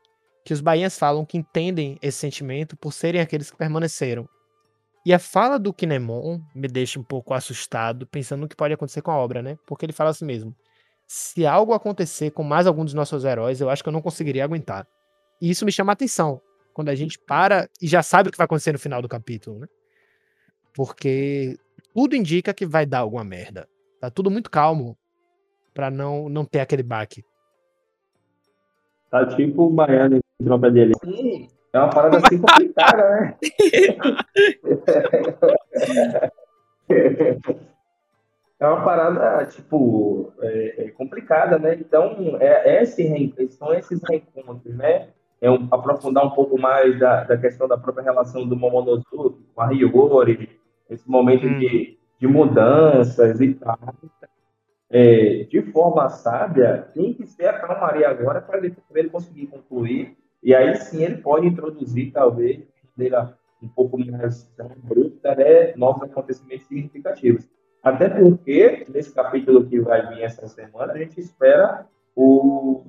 que os bainhas falam que entendem esse sentimento por serem aqueles que permaneceram. E a fala do Kinemon me deixa um pouco assustado, pensando no que pode acontecer com a obra, né, porque ele fala assim mesmo se algo acontecer com mais algum dos nossos heróis, eu acho que eu não conseguiria aguentar. E isso me chama a atenção, quando a gente para e já sabe o que vai acontecer no final do capítulo, né? Porque tudo indica que vai dar alguma merda. Tá tudo muito calmo para não não ter aquele baque. Tá tipo o baiano em tropa dele. Sim, é uma parada assim complicada, né? é uma parada, tipo, é, é complicada, né? Então, é, é esse, são esses reencontros, né? É um, aprofundar um pouco mais da, da questão da própria relação do Momonosuke com a Hiyori, esse momento Hum. de, de mudanças e tal. É, de forma sábia, tem que ser a calmaria agora para ele, conseguir concluir. E aí sim ele pode introduzir, talvez, de maneira um pouco mais bruta, né, novos acontecimentos significativos. Até porque, nesse capítulo que vai vir essa semana, a gente espera o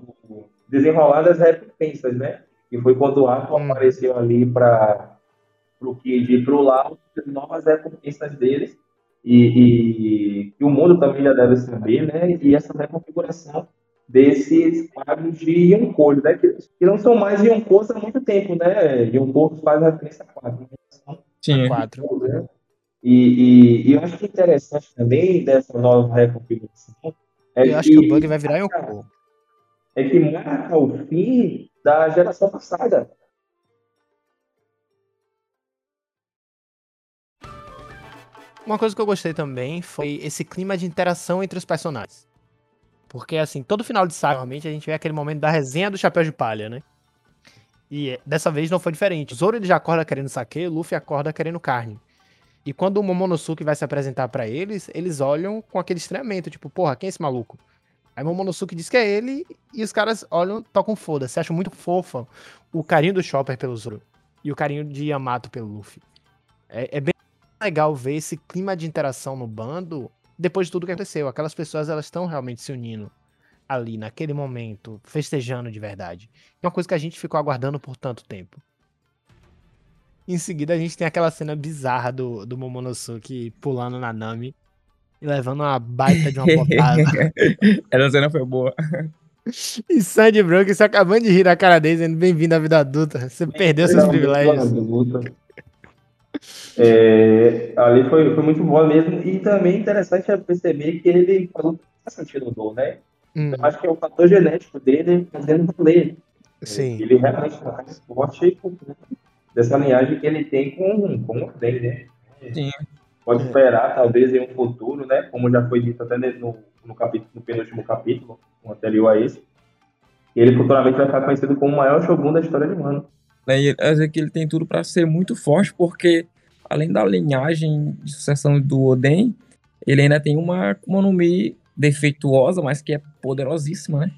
desenrolar das recompensas, né? Que foi quando o Ato Hum. apareceu ali para o Kid e para o Lau, novas recompensas deles, e, e que o mundo também já deve saber, né? E essa reconfiguração desses quadros de Yonkou, né? Que, que não são mais Yonkous há muito tempo, né? Yonkou faz referência a quadros, né? Sim. Quatro. né? E, e, e eu acho que interessante também dessa nova reconfiguração é Eu acho que o Bug vai virar Yonkou. é que marca o fim da geração passada. Uma coisa que eu gostei também foi esse clima de interação entre os personagens. Porque, assim, todo final de saga, normalmente, a gente vê aquele momento da resenha do chapéu de palha, né? E eh, dessa vez não foi diferente. O Zoro ele já acorda querendo saque, o Luffy acorda querendo carne. E quando o Momonosuke vai se apresentar pra eles, eles olham com aquele estranhamento, tipo, porra, quem é esse maluco? Aí o Momonosuke diz que é ele, e os caras olham, tocam foda-se, acham muito fofa o carinho do Chopper pelo Zoro. E o carinho de Yamato pelo Luffy. É, é bem legal ver esse clima de interação no bando depois de tudo que aconteceu. Aquelas pessoas elas estão realmente se unindo ali naquele momento, festejando de verdade. É uma coisa que a gente ficou aguardando por tanto tempo. Em seguida a gente tem aquela cena bizarra do, do Momonosuke pulando na Nami e levando uma baita de uma botada. *laughs* Essa cena foi boa. e Sandy Brooks acabando de rir na cara dele, dizendo bem-vindo à vida adulta. Você perdeu seus privilégios. É, ali foi, foi muito boa mesmo. E também interessante é perceber que ele falou que faz sentido no gol, né? Hum, Eu acho que é o fator genético dele fazendo valer. sim. Ele realmente é mais forte dessa linhagem que ele tem com, com o Oden, né? Sim. Pode É. esperar, talvez, em um futuro, né? Como já foi dito até no, no, capítulo, no penúltimo capítulo, anterior a esse, ele futuramente vai ficar conhecido como o maior Shogun da história de Wano. Né, e ele tem tudo pra ser muito forte, porque além da linhagem de sucessão do Oden, ele ainda tem uma Akuma Mi defeituosa, mas que é poderosíssima, né?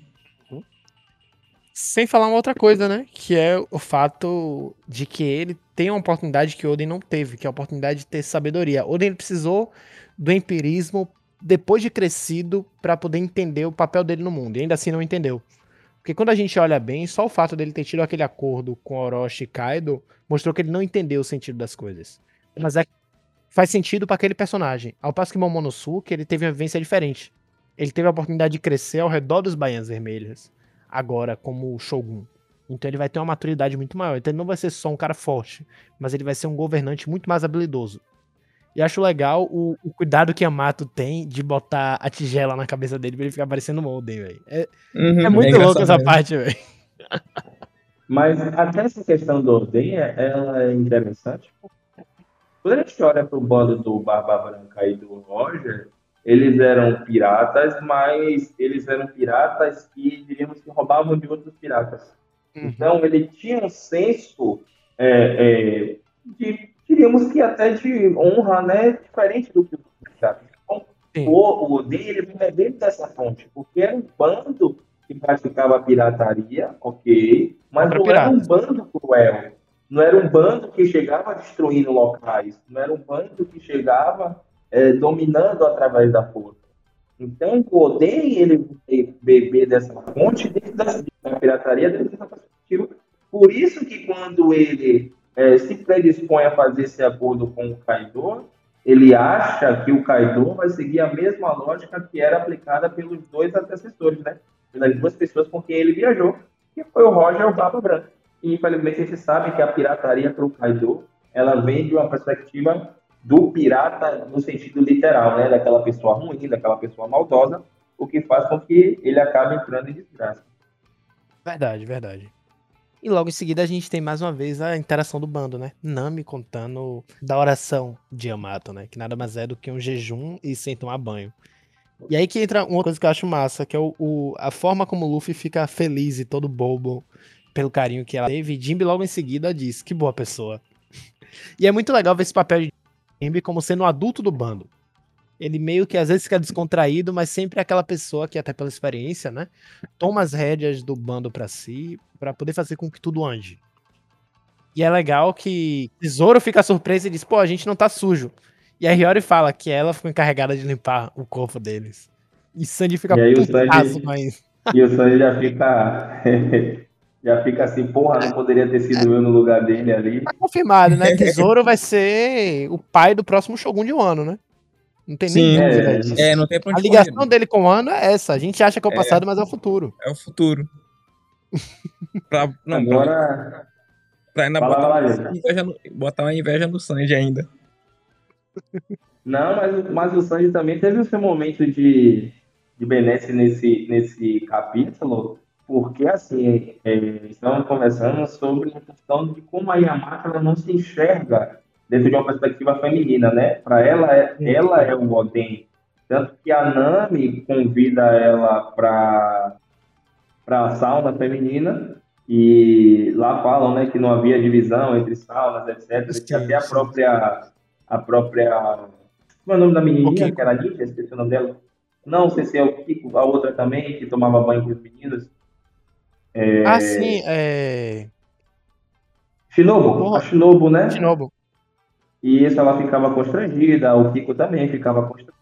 Sem falar uma outra coisa, né? Que é o fato de que ele tem uma oportunidade que Oden não teve, que é a oportunidade de ter sabedoria. Oden precisou do empirismo depois de crescido para poder entender o papel dele no mundo. E ainda assim não entendeu. Porque quando a gente olha bem, só o fato dele ter tido aquele acordo com Orochi e Kaido mostrou que ele não entendeu o sentido das coisas. Mas é faz sentido para aquele personagem. Ao passo que Momonosuke, ele teve uma vivência diferente. Ele teve a oportunidade de crescer ao redor dos Baianas Vermelhas agora como Shogun. Então ele vai ter uma maturidade muito maior. Então ele não vai ser só um cara forte, mas ele vai ser um governante muito mais habilidoso. E acho legal o, o cuidado que Yamato tem de botar a tigela na cabeça dele pra ele ficar parecendo um Oden, velho. É, uhum, é muito é louco essa mesmo. parte, velho. Mas até essa questão do Oden, ela é interessante. Quando a gente olha pro bando do Barba Branca e do Roger, eles eram piratas, mas eles eram piratas que, diríamos que roubavam de outros piratas. Uhum. Então, ele tinha um senso é, é, de, diríamos que até de honra, né, diferente do que piratas. Então, o, o dele é dentro dessa fonte, porque era um bando que praticava pirataria, ok, mas Contra não era um bando cruel. Não era um bando que chegava destruindo locais, não era um bando que chegava é, dominando através da força. Então, o Oden, ele beber dessa fonte dentro da, da pirataria, dentro dessa perspectiva. Por isso que quando ele é, se predispõe a fazer esse acordo com o Kaido, ele acha que o Kaido vai seguir a mesma lógica que era aplicada pelos dois antecessores, né? Pelas duas pessoas com quem ele viajou, que foi o Roger e o Baba Branca. E, infelizmente, gente sabe que a pirataria para o Kaido, ela vem de uma perspectiva do pirata no sentido literal, né? Daquela pessoa ruim, daquela pessoa maldosa, o que faz com que ele acabe entrando em desgraça. Verdade, verdade. E logo em seguida a gente tem mais uma vez a interação do bando, né? Nami contando da oração de Yamato, né? Que nada mais é do que um jejum e sem tomar banho. E aí que entra uma coisa que eu acho massa, que é o, o a forma como o Luffy fica feliz e todo bobo pelo carinho que ela teve. E Jimby logo em seguida diz, que boa pessoa. *laughs* E é muito legal ver esse papel de Jimby como sendo o adulto do bando. Ele meio que às vezes fica descontraído, mas sempre é aquela pessoa que, até pela experiência, né, toma as rédeas do bando para si, para poder fazer com que tudo ande. E é legal que Tesouro fica surpreso e diz: pô, a gente não tá sujo. E a Hiyori fala que ela ficou encarregada de limpar o corpo deles. E Sandy fica putaço com isso. E o Sandy já fica. *laughs* já fica assim, porra, não poderia ter sido eu no lugar dele ali. Tá confirmado, né? Tesouro vai ser o pai do próximo Shogun de Wano, né? Não tem Sim, nem dúvida é, disso. É, não tem a ligação correr, dele com o Wano é essa. A gente acha que é o é. passado, é, mas é o futuro. É o futuro. *laughs* pra, não, Agora... Pra, pra ainda botar, uma inveja no, botar uma inveja no Sanji ainda. Não, mas, mas o Sanji também teve o seu momento de, de benesse nesse, nesse capítulo, porque, assim, é, estamos conversando sobre a questão de como a Yamato ela não se enxerga dentro de uma perspectiva feminina, né? Para ela, é, ela é o Oden. Tanto que a Nami convida ela para a sauna feminina e lá falam né, que não havia divisão entre saunas, etc. Que até a própria. A própria. Como é o nome da menininha, que era ninja? Esqueci o nome dela. Não sei se é o Kiko, a outra também, que tomava banho com os meninos. É... Ah, sim, é. Shinobu, a Shinobu, né? Shinobu. E isso ela ficava constrangida, o Kiko também ficava constrangido.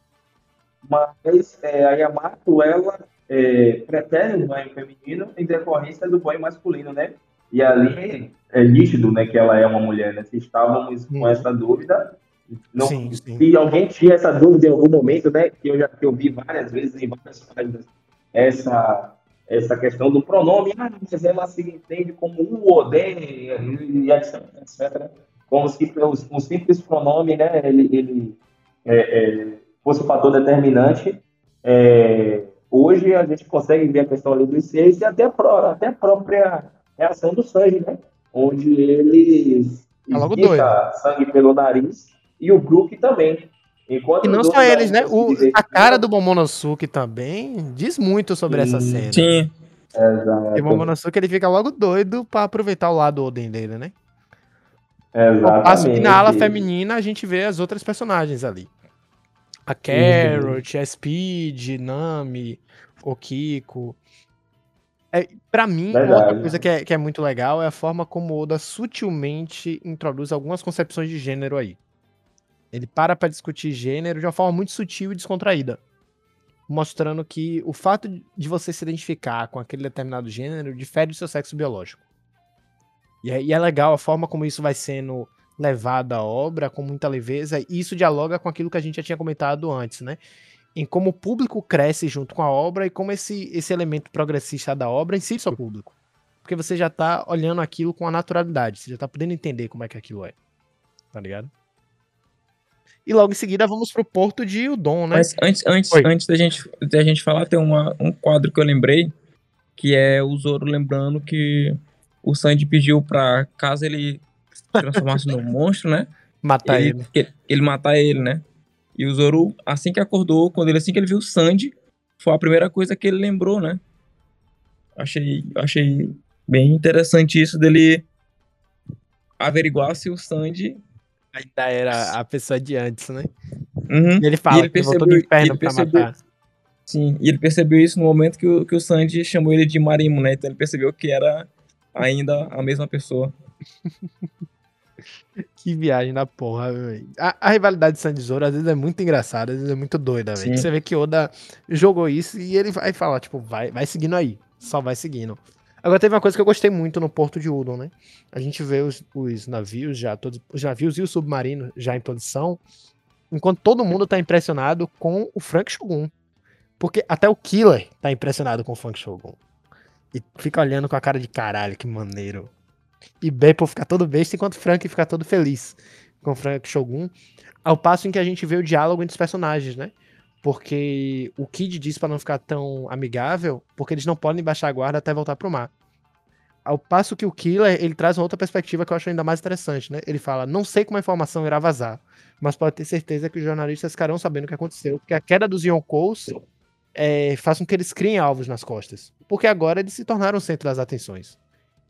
Mas é, a Yamato, ela é, pretende o banho feminino em decorrência do banho masculino, né? E ali é nítido, né, que ela é uma mulher, né? Se estávamos com essa dúvida, não, sim, sim. se alguém tinha essa dúvida em algum momento, né, que eu já que eu vi várias vezes em várias páginas, essa essa questão do pronome, ah, mas ela se entende como o Oden, e etc, etc. Como se um simples pronome, né, ele, ele é, é, fosse um fator determinante. É, hoje a gente consegue ver a questão ali dos seis e até a, pró até a própria reação do sangue, né? Onde ele é sangue pelo nariz e o Brook também. Enquanto e não só eles, né? O, a cara do Momonosuke também diz muito sobre essa cena. Sim. Exato. E o Momonosuke ele fica logo doido para aproveitar o lado Oden dele, né? Exatamente. passo que na ala feminina a gente vê as outras personagens ali. A Carrot, uhum. a Speed, Nami, o Kiko. É, para mim, Verdade. outra coisa que é, que é muito legal é a forma como Oda sutilmente introduz algumas concepções de gênero aí. Ele para pra discutir gênero de uma forma muito sutil e descontraída. Mostrando que o fato de você se identificar com aquele determinado gênero difere do seu sexo biológico. E é, e é legal a forma como isso vai sendo levado à obra com muita leveza, e isso dialoga com aquilo que a gente já tinha comentado antes, né? Em como o público cresce junto com a obra e como esse, esse elemento progressista da obra incide sobre o público. Porque você já tá olhando aquilo com a naturalidade. Você já tá podendo entender como é que aquilo é. Tá ligado? E logo em seguida vamos pro porto de Udon, né? Mas antes, antes, Oi. antes da, gente, da gente falar, tem uma, um quadro que eu lembrei, que é o Zoro lembrando que o Sandy pediu pra, caso ele se transformasse num *laughs* monstro, né? Matar ele. ele, que- ele matar ele, né? E o Zoro, assim que acordou, quando ele, assim que ele viu o Sandy, foi a primeira coisa que ele lembrou, né? Achei, achei bem interessante isso dele averiguar se o Sandy. Ainda era a pessoa de antes, né? Uhum. E ele fala ele que ele percebeu- inferno ele pra percebeu- matar. Sim, e ele percebeu isso no momento que o, que o Sandy chamou ele de Marimo, né? Então ele percebeu que era ainda a mesma pessoa. *laughs* Que viagem da porra, velho. A, a rivalidade de Sandy Zoro às vezes é muito engraçada, às vezes é muito doida, velho. Você vê que Oda jogou isso e ele vai falar, tipo, vai, vai seguindo aí. Só vai seguindo. Agora teve uma coisa que eu gostei muito no Porto de Udon, né? A gente vê os, os navios já, todos, os navios e o submarino já em posição, enquanto todo mundo tá impressionado com o Frank Shogun. Porque até o Killer tá impressionado com o Frank Shogun. E fica olhando com a cara de caralho, que maneiro. E Beppo fica todo besta, enquanto Frank fica todo feliz com Frank Shogun. Ao passo em que a gente vê o diálogo entre os personagens, né? Porque o Kid diz pra não ficar tão amigável, porque eles não podem baixar a guarda até voltar pro mar. Ao passo que o Killer, ele traz uma outra perspectiva que eu acho ainda mais interessante, né? Ele fala, não sei como a informação irá vazar, mas pode ter certeza que os jornalistas ficarão sabendo o que aconteceu, porque a queda dos Yonkous é, faz com que eles criem alvos nas costas. Porque agora eles se tornaram o centro das atenções.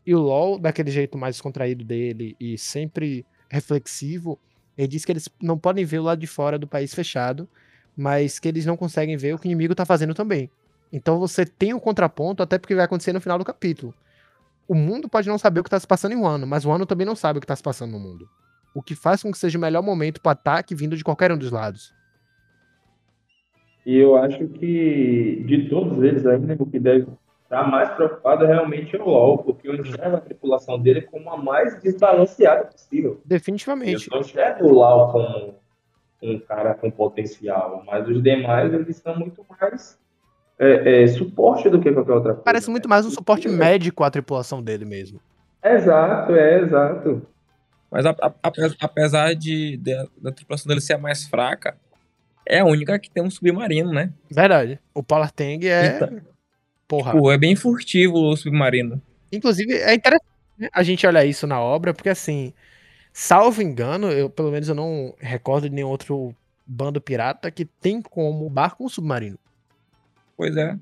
E o LoL, daquele jeito mais contraído dele e sempre reflexivo, ele diz que eles não podem ver o lado de fora do país fechado, mas que eles não conseguem ver o que o inimigo tá fazendo também. Então você tem um contraponto, até porque vai acontecer no final do capítulo. O mundo pode não saber o que tá se passando em um ano, mas o ano também não sabe o que tá se passando no mundo. O que faz com que seja o melhor momento para ataque vindo de qualquer um dos lados. E eu acho que de todos eles ainda, o que deve estar mais preocupado é realmente o LoL, porque eu enxergo a tripulação dele como a mais desbalanceada possível. Eu Definitivamente. só enxergo o Lau como um cara com potencial, mas os demais eles são muito mais é, é, suporte do que qualquer outra coisa. Parece muito mais um suporte médico à tripulação dele mesmo. Exato, é, exato. Mas a- a- ape- apesar de, de- da tripulação dele ser a mais fraca, é a única que tem um submarino, né? Verdade. O Polar Tang é. Porra. Pô, é bem furtivo o submarino. Inclusive, é interessante né, a gente olhar isso na obra, porque assim, salvo engano, eu pelo menos eu não recordo de nenhum outro bando pirata que tem como barco um submarino. Pois é.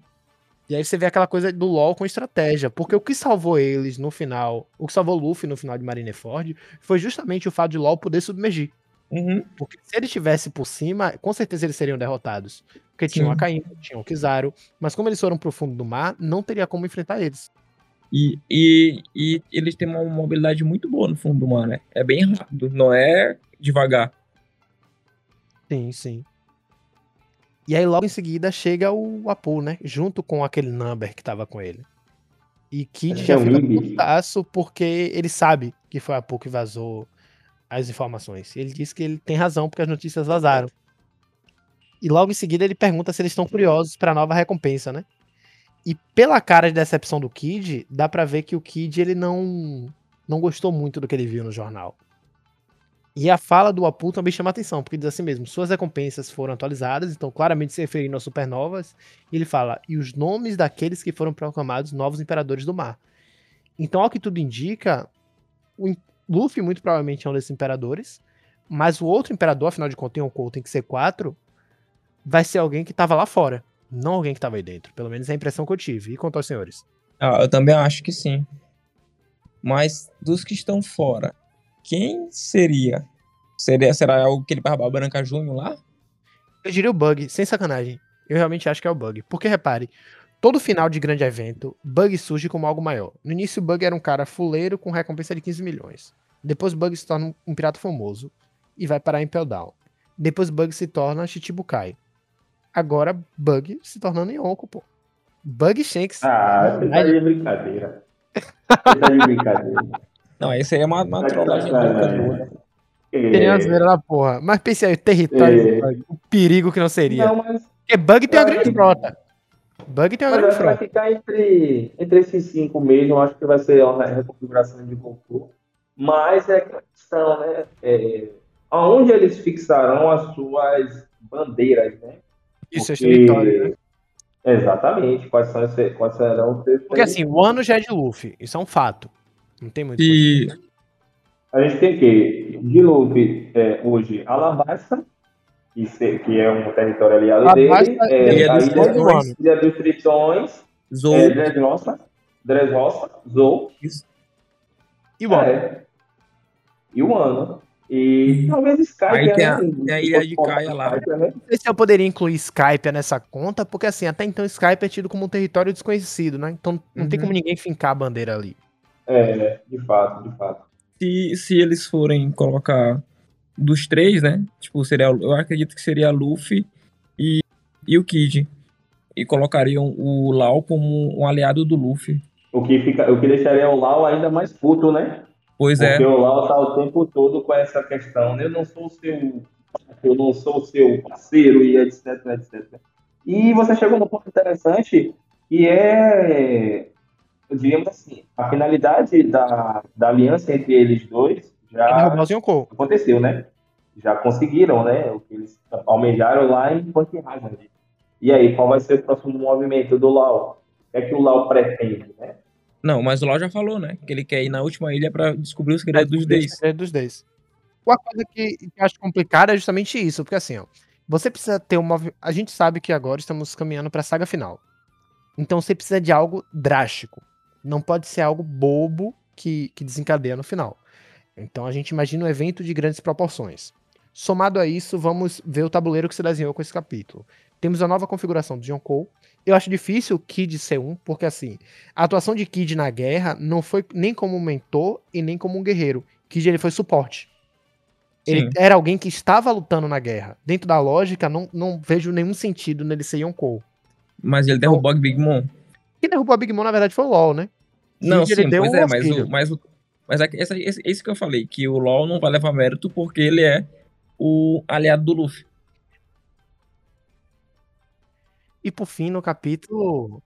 E aí você vê aquela coisa do LoL com estratégia, porque o que salvou eles no final, o que salvou Luffy no final de Marineford, foi justamente o fato de LoL poder submergir. Uhum. Porque se ele estivesse por cima, com certeza eles seriam derrotados. Porque tinham Sim. a Akainu, tinham o Kizaru, mas como eles foram pro fundo do mar, não teria como enfrentar eles. E, e, e eles têm uma mobilidade muito boa no fundo do mar, né? É bem rápido, não é devagar. Sim, sim. E aí logo em seguida chega o Apu, né? Junto com aquele number que tava com ele. E Kid Acho que já é o fica putaço porque ele sabe que foi a Apu que vazou as informações. Ele diz que ele tem razão porque as notícias vazaram. E logo em seguida ele pergunta se eles estão curiosos pra nova recompensa, né? E pela cara de decepção do Kid, dá pra ver que o Kid ele não não gostou muito do que ele viu no jornal. E a fala do Apu também chama atenção, porque diz assim mesmo: suas recompensas foram atualizadas, então claramente se referindo às supernovas. E ele fala: e os nomes daqueles que foram proclamados novos imperadores do mar. Então, ao que tudo indica, Luffy muito provavelmente é um desses imperadores, mas o outro imperador, afinal de contas, tem um tem que ser quatro, vai ser alguém que tava lá fora, não alguém que tava aí dentro. Pelo menos é a impressão que eu tive. E quanto aos senhores? Ah, eu também acho que sim. Mas dos que estão fora, quem seria? Seria, será aquele Barba Branca Júnior lá? Eu diria o Bug, sem sacanagem. Eu realmente acho que é o Bug. Porque, repare, todo final de grande evento, Bug surge como algo maior. No início, o Bug era um cara fuleiro com recompensa de 15 milhões. Depois, Bug se torna um- pirata famoso e vai parar em Impel Down. Depois, Bug se torna Chichibukai. Agora, Bug se tornando Yonko, pô. Bug Shanks. Ah, você tá de brincadeira. Você tá de brincadeira. *laughs* Não, esse aí é uma, uma de trollagem louca. Tem uma É. zoeira na porra. Mas pense aí, o território É. Bug. O perigo que não seria. Não, mas Porque Bug tem uma grande frota. Bug tem uma Mas grande acho que vai ficar entre, entre esses cinco mesmo. Acho que vai ser uma reconfiguração de Goku. Mas é questão, né? É, aonde eles fixarão as suas bandeiras, né? Isso, esse Porque- território, né? Exatamente. Quais, são esse, quais serão os seus Porque assim, o ano já é de Luffy. Isso é um fato. Não tem muito. E A gente tem que, de Luffy, é, hoje, Alabasta, que, se- que é um território aliado Alabasta dele. é É, Ilha a dos Ilha, Tritões. Ilha dos Tritões, Zou, é, Dressrosa, Zou, E o ano. é, e o Ano. E talvez Skype, Aí tem né? a- tem a Ilha de Caia lá. Skype, né? Não sei se eu poderia incluir Skype nessa conta, porque assim, até então Skype é tido como um território desconhecido, né? Então não tem Uhum. como ninguém fincar a bandeira ali. É, de fato, de fato. se, se eles forem colocar dos três, né? Tipo, seria, eu acredito que seria Luffy e, e o Kid. E colocariam o Lau como um aliado do Luffy. O que, fica, o que deixaria o Lau ainda mais puto, né? Pois é. Porque o Lau tá o tempo todo com essa questão, né? Eu não sou o seu, eu não sou o seu parceiro e etc, etc. E você chegou num ponto interessante que é, diríamos assim, a finalidade da, da aliança entre eles dois já Yonkou. aconteceu, né? Já conseguiram, né? O que eles almejaram lá em Punk Hazard. E aí, qual vai ser o próximo movimento do Lau? O que é que o Lau pretende, né? Não, mas o Lau já falou, né? Que ele quer ir na última ilha pra descobrir o segredo dos Days. É dos Days. Uma coisa que, que eu acho complicada é justamente isso, porque assim, ó, você precisa ter uma. A gente sabe que agora estamos caminhando pra saga final. Então você precisa de algo drástico. Não pode ser algo bobo que, que desencadeia no final. Então a gente imagina um evento de grandes proporções. Somado a isso, vamos ver o tabuleiro que se desenhou com esse capítulo. Temos a nova configuração do Yonkou. Eu acho difícil o Kid ser um, porque assim, a atuação de Kid na guerra não foi nem como um mentor e nem como um guerreiro. Kid ele foi suporte. Ele Sim. era alguém que estava lutando na guerra. Dentro da lógica, não, não vejo nenhum sentido nele ser Yonkou. Mas ele derrubou o Big Mom. Quem derrubou a Big Mom, na verdade, foi o LoL, né? Não, Kid, ele sim, deu pois um é, mas, o, mas, o, mas é, essa- esse, esse que eu falei, que o LoL não vai levar mérito porque ele é o aliado do Luffy. E por fim, no capítulo,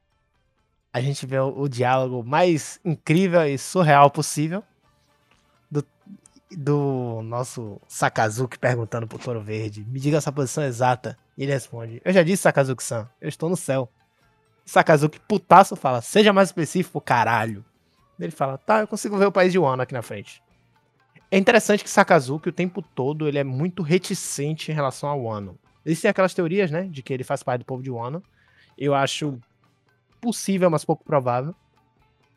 a gente vê o, o diálogo mais incrível e surreal possível do, do nosso Sakazuki perguntando pro Toro Verde: me diga a sua posição exata. E ele responde: Eu já disse, Sakazuki-san, eu estou no céu. Sakazuki, putaço, fala: Seja mais específico, caralho. Ele fala: Tá, eu consigo ver o país de Wano aqui na frente. É interessante que Sakazuki, o tempo todo, ele é muito reticente em relação ao Wano. Existem aquelas teorias, né, de que ele faz parte do povo de Wano. Eu acho possível, mas pouco provável.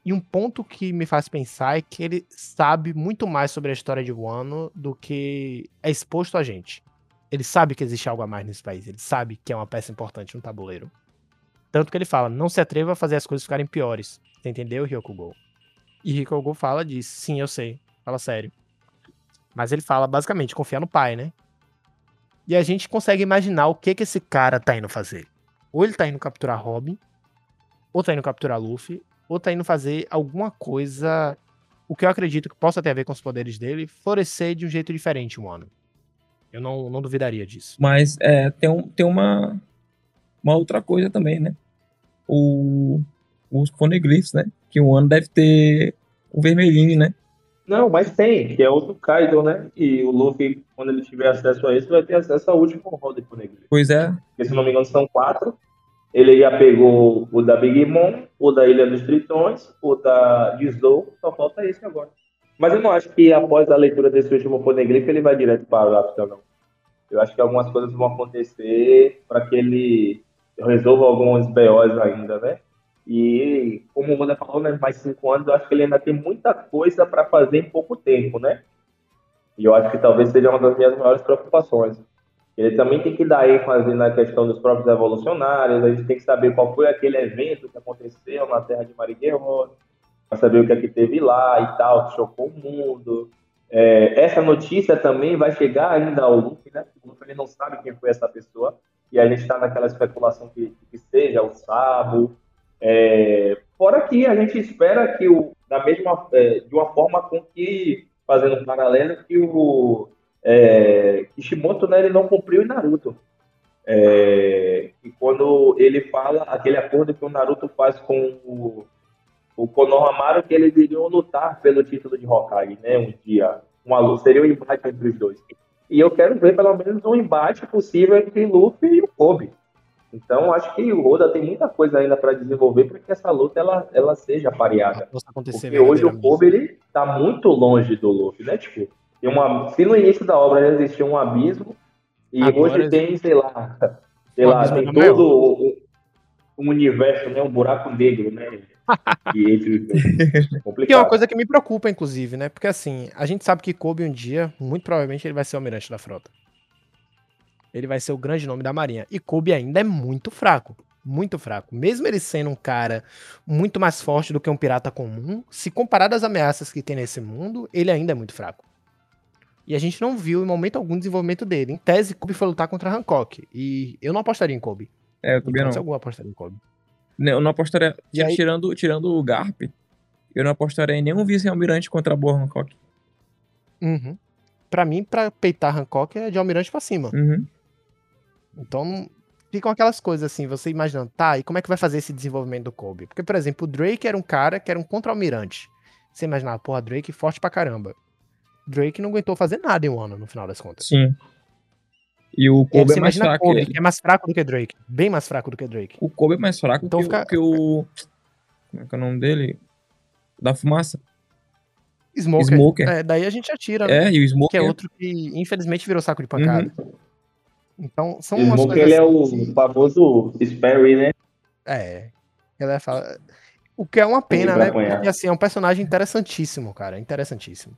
E um ponto que me faz pensar é que ele sabe muito mais sobre a história de Wano do que é exposto a gente. Ele sabe que existe algo a mais nesse país. Ele sabe que é uma peça importante no tabuleiro. Tanto que ele fala, não se atreva a fazer as coisas ficarem piores. Você entendeu, Ryokugou? E Ryokugou fala diz, sim, eu sei. Fala sério. Mas ele fala basicamente confiar no pai, né? E a gente consegue imaginar o que que esse cara tá indo fazer. Ou ele tá indo capturar Robin, ou tá indo capturar Luffy, ou tá indo fazer alguma coisa, o que eu acredito que possa ter a ver com os poderes dele, florescer de um jeito diferente, mano. Eu não, não duvidaria disso. Mas é, tem, um, tem uma, uma outra coisa também, né? O, os poneglyphs, né? Que o ano deve ter o vermelhinho, né? Não, mas tem, que é o do Kaido, né? E o Luffy, quando ele tiver acesso a isso, vai ter acesso ao último roda de Poneglyph. Pois é. Porque, se não me engano, são quatro. Ele já pegou o da Big Mom, o da Ilha dos Tritões, o da Dislow, só falta esse agora. Mas eu não acho que após a leitura desse último Poneglyph ele vai direto para o África, não. Eu acho que algumas coisas vão acontecer para que ele resolva alguns BOs ainda, né? E, como o Wanda falou, né, mais cinco anos, eu acho que ele ainda tem muita coisa para fazer em pouco tempo, né? E eu acho que talvez seja uma das minhas maiores preocupações. Ele também tem que dar ênfase na questão dos próprios evolucionários, a gente tem que saber qual foi aquele evento que aconteceu na terra de Mariguerro, para saber o que é que teve lá e tal, que chocou o mundo. É, essa notícia também vai chegar ainda ao Luffy, né? O Luffy ele não sabe quem foi essa pessoa, e a gente está naquela especulação que, que seja o Sabo. É, fora que a gente espera que o, da mesma, é, de uma forma com que, fazendo um paralelo, que o é, Kishimoto né, ele não cumpriu em Naruto. É, e quando ele fala aquele acordo que o Naruto faz com o, o Konohamaru, que eles iriam lutar pelo título de Hokage, né? Um dia. Luta, seria um embate entre os dois. E eu quero ver pelo menos um embate possível entre Luffy e o Kobe. Então, acho que o Oda tem muita coisa ainda para desenvolver para que essa luta ela, ela seja pareada. Porque hoje o Kobe ele tá muito longe do Luffy, né? Tipo, uma, se no início da obra já existia um abismo, e Agora, hoje tem, sei lá, sei lá, tem todo o, o, universo, né? Um buraco negro, né? *laughs* e entre que é uma coisa que me preocupa, inclusive, né? Porque assim, a gente sabe que Kobe um dia, muito provavelmente, ele vai ser o almirante da frota. Ele vai ser o grande nome da marinha. E Kobe ainda é muito fraco. Muito fraco. Mesmo ele sendo um cara muito mais forte do que um pirata comum, se comparado às ameaças que tem nesse mundo, ele ainda é muito fraco. E a gente não viu em momento algum desenvolvimento dele. Em tese, Kobe foi lutar contra Hancock. E eu não apostaria em Kobe. É, eu também não. algum apostaria em Kobe. Não, eu não apostaria. E aí... tirando, tirando o Garp, eu não apostaria em nenhum vice-almirante contra a boa Hancock. Uhum. Pra mim, pra peitar Hancock é de almirante pra cima. Uhum. Então, ficam aquelas coisas assim, você imaginando, tá, e como é que vai fazer esse desenvolvimento do Kobe? Porque, por exemplo, o Drake era um cara que era um contra-almirante. Você imaginava, porra, Drake forte pra caramba. Drake não aguentou fazer nada em um ano, no final das contas. Sim. E o Kobe é mais fraco. Kobe, que é mais fraco do que Drake. Bem mais fraco do que Drake. O Kobe é mais fraco então, que, fica... que o. Como é que é o nome dele? Da fumaça. Smoker. Smoker. É, daí a gente atira. Né? É, e o Smoker. Que é outro que, infelizmente, virou saco de pancada. Uhum. Então, são umas Smoker, ele é o que... famoso Sperry, né? É. Ele é fala... O que é uma pena, né? Porque, assim, é um personagem interessantíssimo, cara. Interessantíssimo.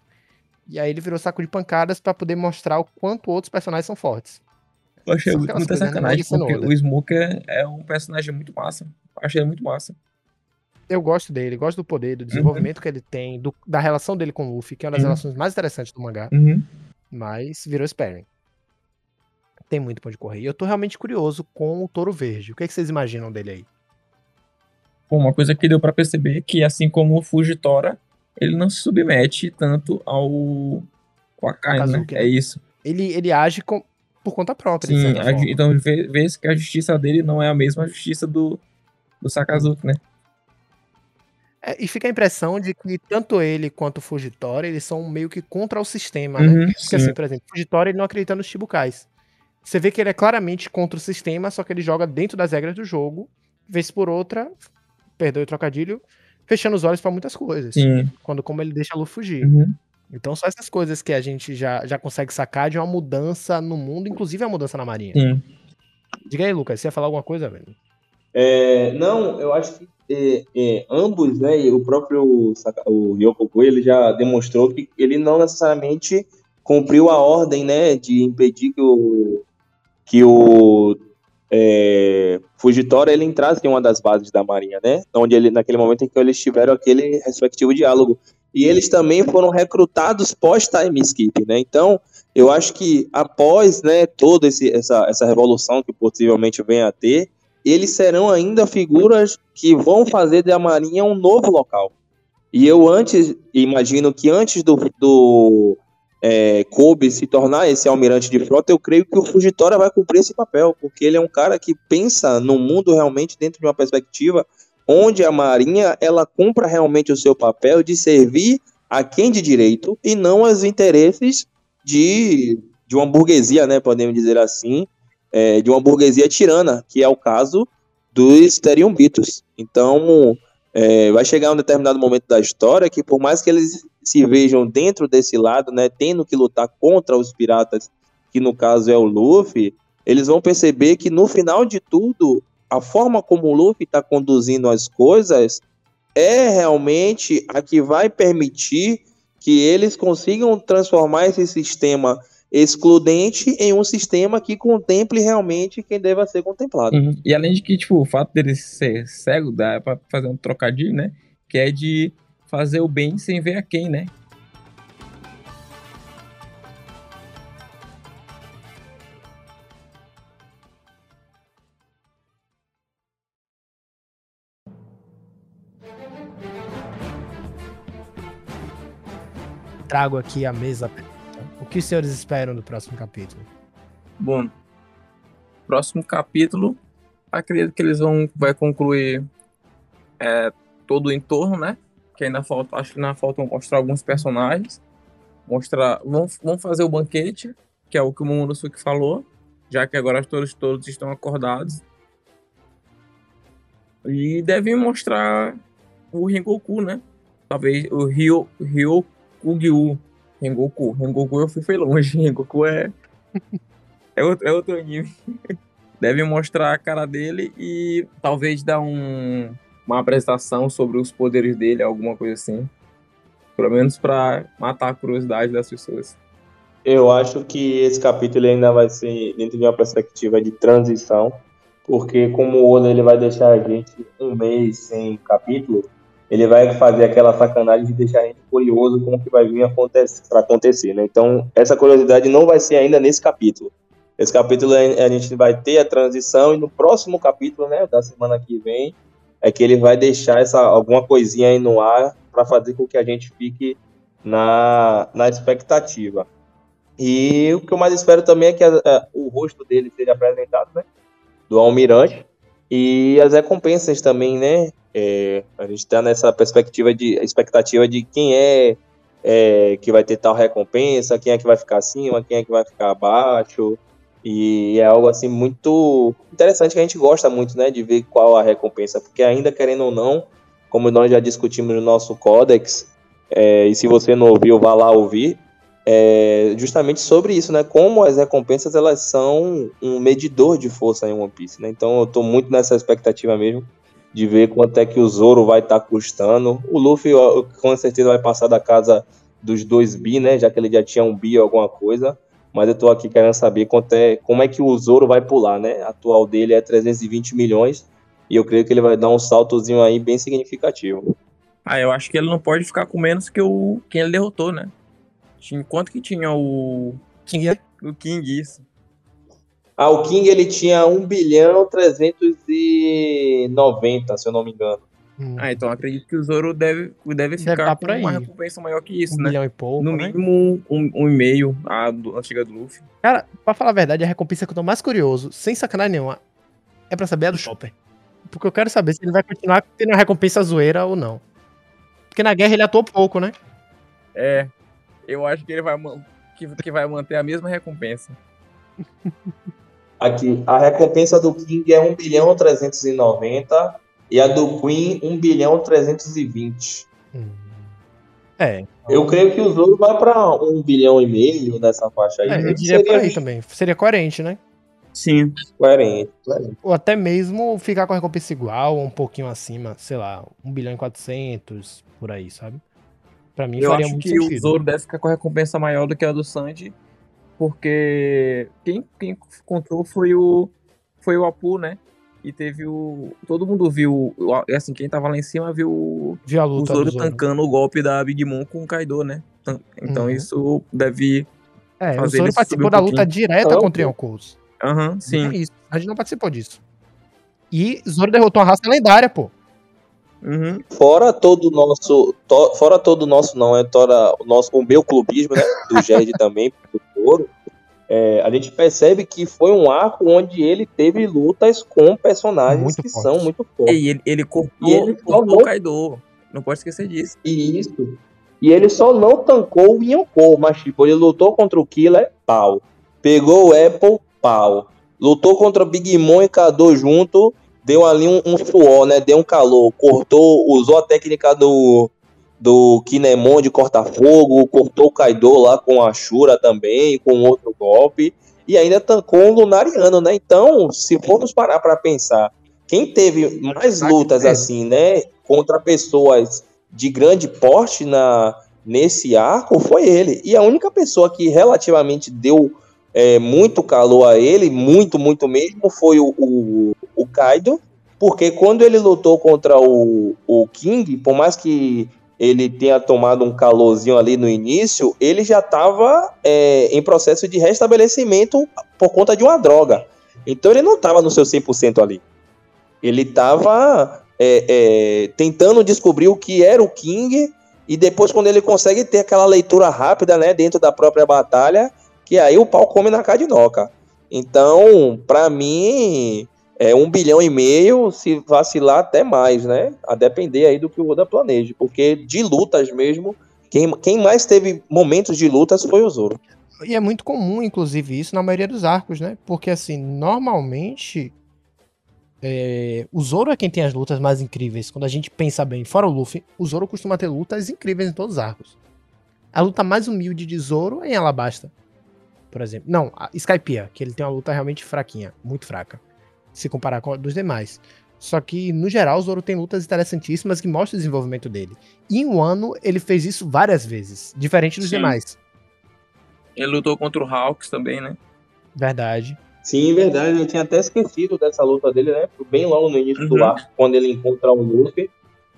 E aí ele virou saco de pancadas para poder mostrar o quanto outros personagens são fortes. Eu achei muita né? sacanagem, porque o Smoker é um personagem muito massa. Eu achei ele muito massa. Eu gosto dele, gosto do poder, do desenvolvimento uhum. que ele tem, do, da relação dele com o Luffy, que é uma das uhum. relações mais interessantes do mangá. Uhum. Mas virou Sparring. Tem muito pra onde correr. E eu tô realmente curioso com o Touro Verde. O que, é que vocês imaginam dele aí? Bom, uma coisa que deu para perceber é que, assim como o Fujitora, ele não se submete tanto ao Kwakai, né? É isso. Ele, ele age com, por conta própria. Sim, a, então vê, vê que a justiça dele não é a mesma justiça do, do Sakazuki, né? É, e fica a impressão de que tanto ele quanto o Fujitora, eles são meio que contra o sistema, né? uhum, né? Porque sim. assim, por exemplo, o Fujitora ele não acredita nos Chibukais. Você vê que ele é claramente contra o sistema, só que ele joga dentro das regras do jogo, vez por outra, perdeu o trocadilho, fechando os olhos para muitas coisas. Sim. Quando como ele deixa a Lu fugir. Uhum. Então são essas coisas que a gente já, já consegue sacar de uma mudança no mundo, inclusive a mudança na Marinha. Sim. Diga aí, Lucas, você ia falar alguma coisa, velho? É, não, eu acho que é, é, ambos, né, e o próprio o Ryokoku, ele já demonstrou que ele não necessariamente cumpriu a ordem, né, de impedir que o que o é, Fugitório ele entrasse em uma das bases da Marinha, né? Onde ele, naquele momento em que eles tiveram aquele respectivo diálogo. E eles também foram recrutados pós-time skip, né? Então, eu acho que após né, toda esse, essa, essa revolução que possivelmente venha a ter, eles serão ainda figuras que vão fazer da Marinha um novo local. E eu antes, imagino que antes do, do é, Kobe se tornar esse almirante de frota, eu creio que o Fujitora vai cumprir esse papel, porque ele é um cara que pensa no mundo realmente dentro de uma perspectiva onde a Marinha ela cumpra realmente o seu papel de servir a quem de direito e não aos interesses de, de uma burguesia, né, podemos dizer assim, é, de uma burguesia tirana, que é o caso dos Teriumbitos. Então, é, vai chegar um determinado momento da história que, por mais que eles se vejam dentro desse lado, né, tendo que lutar contra os piratas, que no caso é o Luffy, eles vão perceber que no final de tudo, a forma como o Luffy está conduzindo as coisas é realmente a que vai permitir que eles consigam transformar esse sistema excludente em um sistema que contemple realmente quem deva ser contemplado. Uhum. E além de que, tipo, o fato dele ser cego dá para fazer um trocadilho, né? Que é de fazer o bem sem ver a quem, né? Trago aqui a mesa. O que os senhores esperam do próximo capítulo? Bom, próximo capítulo, acredito que eles vão vai concluir é, todo o entorno, né? Que ainda falta, acho que ainda falta mostrar alguns personagens. Mostrar, vão, vão fazer o banquete, que é o que o Momonosuke falou, já que agora todos, todos estão acordados. E devem mostrar o Rengoku, né? Talvez o Ryo, Ryokugyu. Rengoku. Rengoku eu fui, foi longe. *laughs* Rengoku é. é, outro, é outro anime. *laughs* Devem mostrar a cara dele e talvez dar um, uma apresentação sobre os poderes dele, alguma coisa assim. Pelo menos para matar a curiosidade das pessoas. Eu acho que esse capítulo ainda vai ser dentro de uma perspectiva de transição, porque como o Oda ele vai deixar a gente um mês sem capítulo, ele vai fazer aquela sacanagem de deixar a gente curioso com o que vai vir para acontecer, né? Então, essa curiosidade não vai ser ainda nesse capítulo. Esse capítulo a gente vai ter a transição e no próximo capítulo, né, da semana que vem, é que ele vai deixar essa alguma coisinha aí no ar para fazer com que a gente fique na, na expectativa. E o que eu mais espero também é que a, a, o rosto dele seja apresentado, né? Do almirante. E as recompensas também, né? É, a gente está nessa perspectiva de expectativa de quem é, é, que vai ter tal recompensa, quem é que vai ficar acima, quem é que vai ficar abaixo. E é algo assim muito interessante que a gente gosta muito, né, de ver qual a recompensa, porque ainda querendo ou não, como nós já discutimos no nosso códex, é, e se você não ouviu, vá lá ouvir, é justamente sobre isso, né, como as recompensas elas são um medidor de força em One Piece, né? Então eu estou muito nessa expectativa mesmo de ver quanto é que o Zoro vai estar tá custando. O Luffy com certeza vai passar da casa dos 2 bi, né, já que ele já tinha um bi ou alguma coisa mas eu estou aqui querendo saber quanto é, como é que o Zoro vai pular, né? A atual dele é 320 milhões e eu creio que ele vai dar um saltozinho aí bem significativo. Ah, eu acho que ele não pode ficar com menos que o quem ele derrotou, né? Quanto que tinha o King? O King, isso. Ah, o King ele tinha 1 bilhão 390, se eu não me engano. Hum. Ah, então acredito que o Zoro deve, deve ficar deve com uma recompensa maior que isso, um né? milhão e pouco, No né? mínimo um, um e meio a do, antiga do Luffy. Cara, pra falar a verdade, a recompensa que eu tô mais curioso, sem sacanagem nenhuma, é pra saber a do Chopper. Porque eu quero saber se ele vai continuar tendo a recompensa zoeira ou não. Porque na guerra ele atuou pouco, né? É, eu acho que ele vai, que, que vai manter a mesma recompensa. Aqui, a recompensa do King é 1 bilhão 390 e a do Queen, 1 bilhão 320. Hum. É. Eu creio que o Zoro vai para 1 bilhão e meio nessa faixa aí. É, eu diria seria aí também. Seria coerente, né? Sim. Coerente, coerente. Ou até mesmo ficar com a recompensa igual ou um pouquinho acima, sei lá, 1 bilhão e 400, por aí, sabe? Pra mim eu faria acho muito que sentido. o Zoro deve ficar com a recompensa maior do que a do Sanji, porque quem, quem contou foi o foi o Apu, né? E teve o. Todo mundo viu. Assim, quem tava lá em cima viu, a o Zoro, Zoro tancando o golpe da Big Mom com o Kaido, né? Então uhum. isso deve. É, fazer o Zoro participou um da luta direta oh, contra o Yonkou. Aham, uhum, sim. É isso. A gente não participou disso. E Zoro derrotou uma raça lendária, pô. Uhum. Fora todo o nosso. To, fora todo o nosso, não, é tora, o, nosso, o meu clubismo, né? Do Gerd também, *laughs* do Zoro é, a gente percebe que foi um arco onde ele teve lutas com personagens muito que forte. são muito fortes. E ele, ele cortou, e ele cortou o Kaido. Não pode esquecer disso. Isso. E ele só não tancou o Yonkou, mas tipo, ele lutou contra o Killer, pau. Pegou o Apple, pau. Lutou contra o Big Mom e Kado junto, deu ali um, um suor, né? Deu um calor. Cortou, usou a técnica do do Kinemon de corta-fogo, cortou o Kaido lá com a Shura também, com outro golpe, e ainda tancou um Lunariano, né? Então, se formos parar para pensar, quem teve mais lutas assim, né, contra pessoas de grande porte na nesse arco foi ele. E a única pessoa que relativamente deu é, muito calor a ele, muito, muito mesmo, foi o, o, o Kaido, porque quando ele lutou contra o, o King, por mais que ele tenha tomado um calorzinho ali no início, ele já estava é, em processo de restabelecimento por conta de uma droga. Então ele não estava no seu 100% ali. Ele estava é, é, tentando descobrir o que era o King e depois quando ele consegue ter aquela leitura rápida, né, dentro da própria batalha, que aí o pau come na cadinoca. Então, para mim, é um bilhão e meio, se vacilar até mais, né? A depender aí do que o Oda planeje. Porque de lutas mesmo, quem, quem mais teve momentos de lutas foi o Zoro. E é muito comum, inclusive, isso na maioria dos arcos, né? Porque, assim, normalmente. É, o Zoro é quem tem as lutas mais incríveis. Quando a gente pensa bem, fora o Luffy, o Zoro costuma ter lutas incríveis em todos os arcos. A luta mais humilde de Zoro é em Alabasta. Por exemplo. Não, Skypiea, que ele tem uma luta realmente fraquinha, muito fraca. Se comparar com a dos demais. Só que, no geral, o Zoro tem lutas interessantíssimas que mostram o desenvolvimento dele. E em um ano, ele fez isso várias vezes, diferente dos Sim. demais. Ele lutou contra o Hawks também, né? Verdade. Sim, verdade. Eu tinha até esquecido dessa luta dele, né? Bem logo no início do Uhum. arco, quando ele encontra o Luffy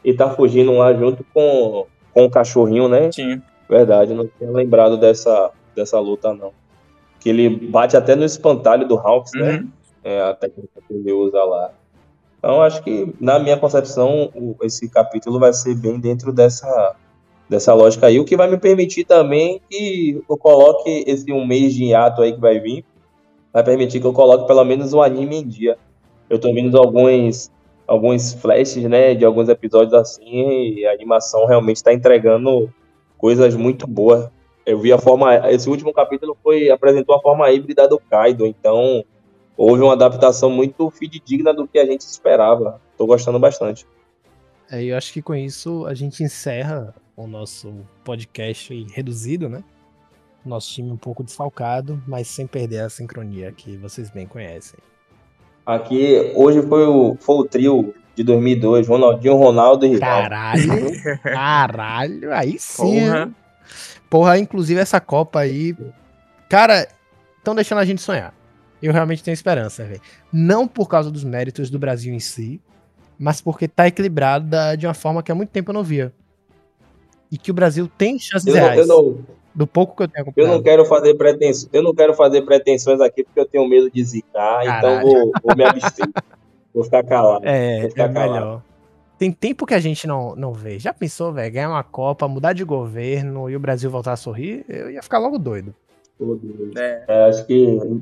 e tá fugindo lá junto com, com o cachorrinho, né? Sim. Verdade, não tinha lembrado dessa, dessa luta, não. Que ele bate até no espantalho do Hawks, né? É a técnica que ele usa lá. Então, acho que, na minha concepção, esse capítulo vai ser bem dentro dessa, dessa lógica aí, o que vai me permitir também que eu coloque esse um mês de hiato aí que vai vir, vai permitir que eu coloque pelo menos o anime em dia. Eu tô vendo alguns, alguns flashes, né, de alguns episódios assim, e a animação realmente está entregando coisas muito boas. Eu vi a forma, esse último capítulo foi apresentou a forma híbrida do Kaido, então houve uma adaptação muito fidedigna do que a gente esperava. Tô gostando bastante. É, eu acho que com isso a gente encerra o nosso podcast reduzido, né? Nosso time um pouco desfalcado, mas sem perder a sincronia que vocês bem conhecem. Aqui, hoje foi o, foi o trio de 2002, Ronaldinho, Ronaldo e Rivaldo. Caralho! *laughs* Caralho! Aí sim! Porra. Porra, inclusive essa Copa aí. Cara, estão deixando a gente sonhar. Eu realmente tenho esperança, velho. Não por causa dos méritos do Brasil em si, mas porque tá equilibrada de uma forma que há muito tempo eu não via. E que o Brasil tem chances Eu não, reais. eu, não, Do pouco que eu tenho eu acompanhado. não quero fazer pretensões, eu não quero fazer pretensões aqui porque eu tenho medo de zicar, então vou, vou me abster. vou ficar calado. É, Vou ficar é calado. melhor. Tem tempo que a gente não, não vê. Já pensou, velho? Ganhar uma Copa, mudar de governo e o Brasil voltar a sorrir? Eu ia ficar logo doido. É. É, acho que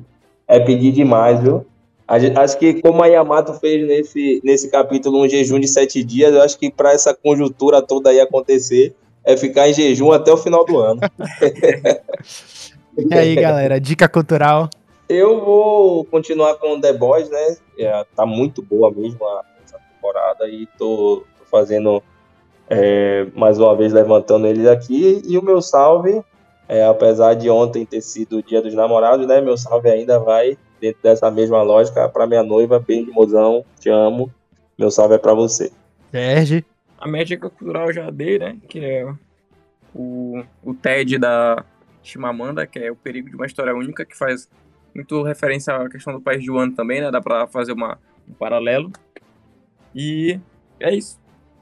é pedir demais, viu? Acho que como a Yamato fez nesse, nesse capítulo um jejum de sete dias, eu acho que para essa conjuntura toda aí acontecer, é ficar em jejum até o final do ano. E aí, galera, dica cultural. Eu vou continuar com The Boys, né? É, tá muito boa mesmo a- essa temporada e tô, tô fazendo é, mais uma vez levantando eles aqui. E o meu salve, é, apesar de ontem ter sido o dia dos namorados, né? Meu salve ainda vai dentro dessa mesma lógica para minha noiva, beijo, mozão, te amo. Meu salve é para você. Serge. A minha dica cultural eu já dei, né? Que é o, o TED da Chimamanda, que é o perigo de uma história única, que faz muito referência à questão do país de Wano também, né? Dá pra fazer uma, um paralelo. E é isso.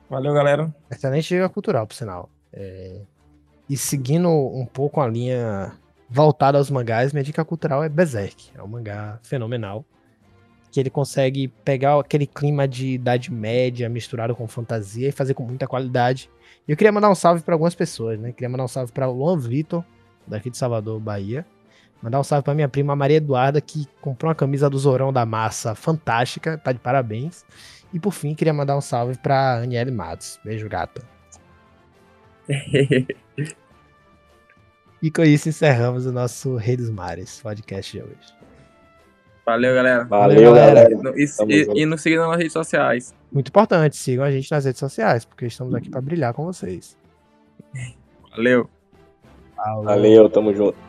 Valeu, galera. Excelente dica cultural, por sinal. É, E seguindo um pouco a linha voltada aos mangás, minha dica cultural é Berserk. É um mangá fenomenal. Que ele consegue pegar aquele clima de Idade Média misturado com fantasia e fazer com muita qualidade. E eu queria mandar um salve para algumas pessoas, né? Queria mandar um salve para o Luan Vitor, daqui de Salvador, Bahia. Mandar um salve para minha prima Maria Eduarda, que comprou uma camisa do Zorão da Massa fantástica, tá de parabéns. E por fim, queria mandar um salve pra Aniele Matos. Beijo, gata. *laughs* E com isso encerramos o nosso Rei dos Mares podcast de hoje. Valeu, galera. Valeu, galera. E, e, e nos sigam nas redes sociais. Muito importante, sigam a gente nas redes sociais, porque estamos aqui para brilhar com vocês. Valeu. Valeu, tamo junto.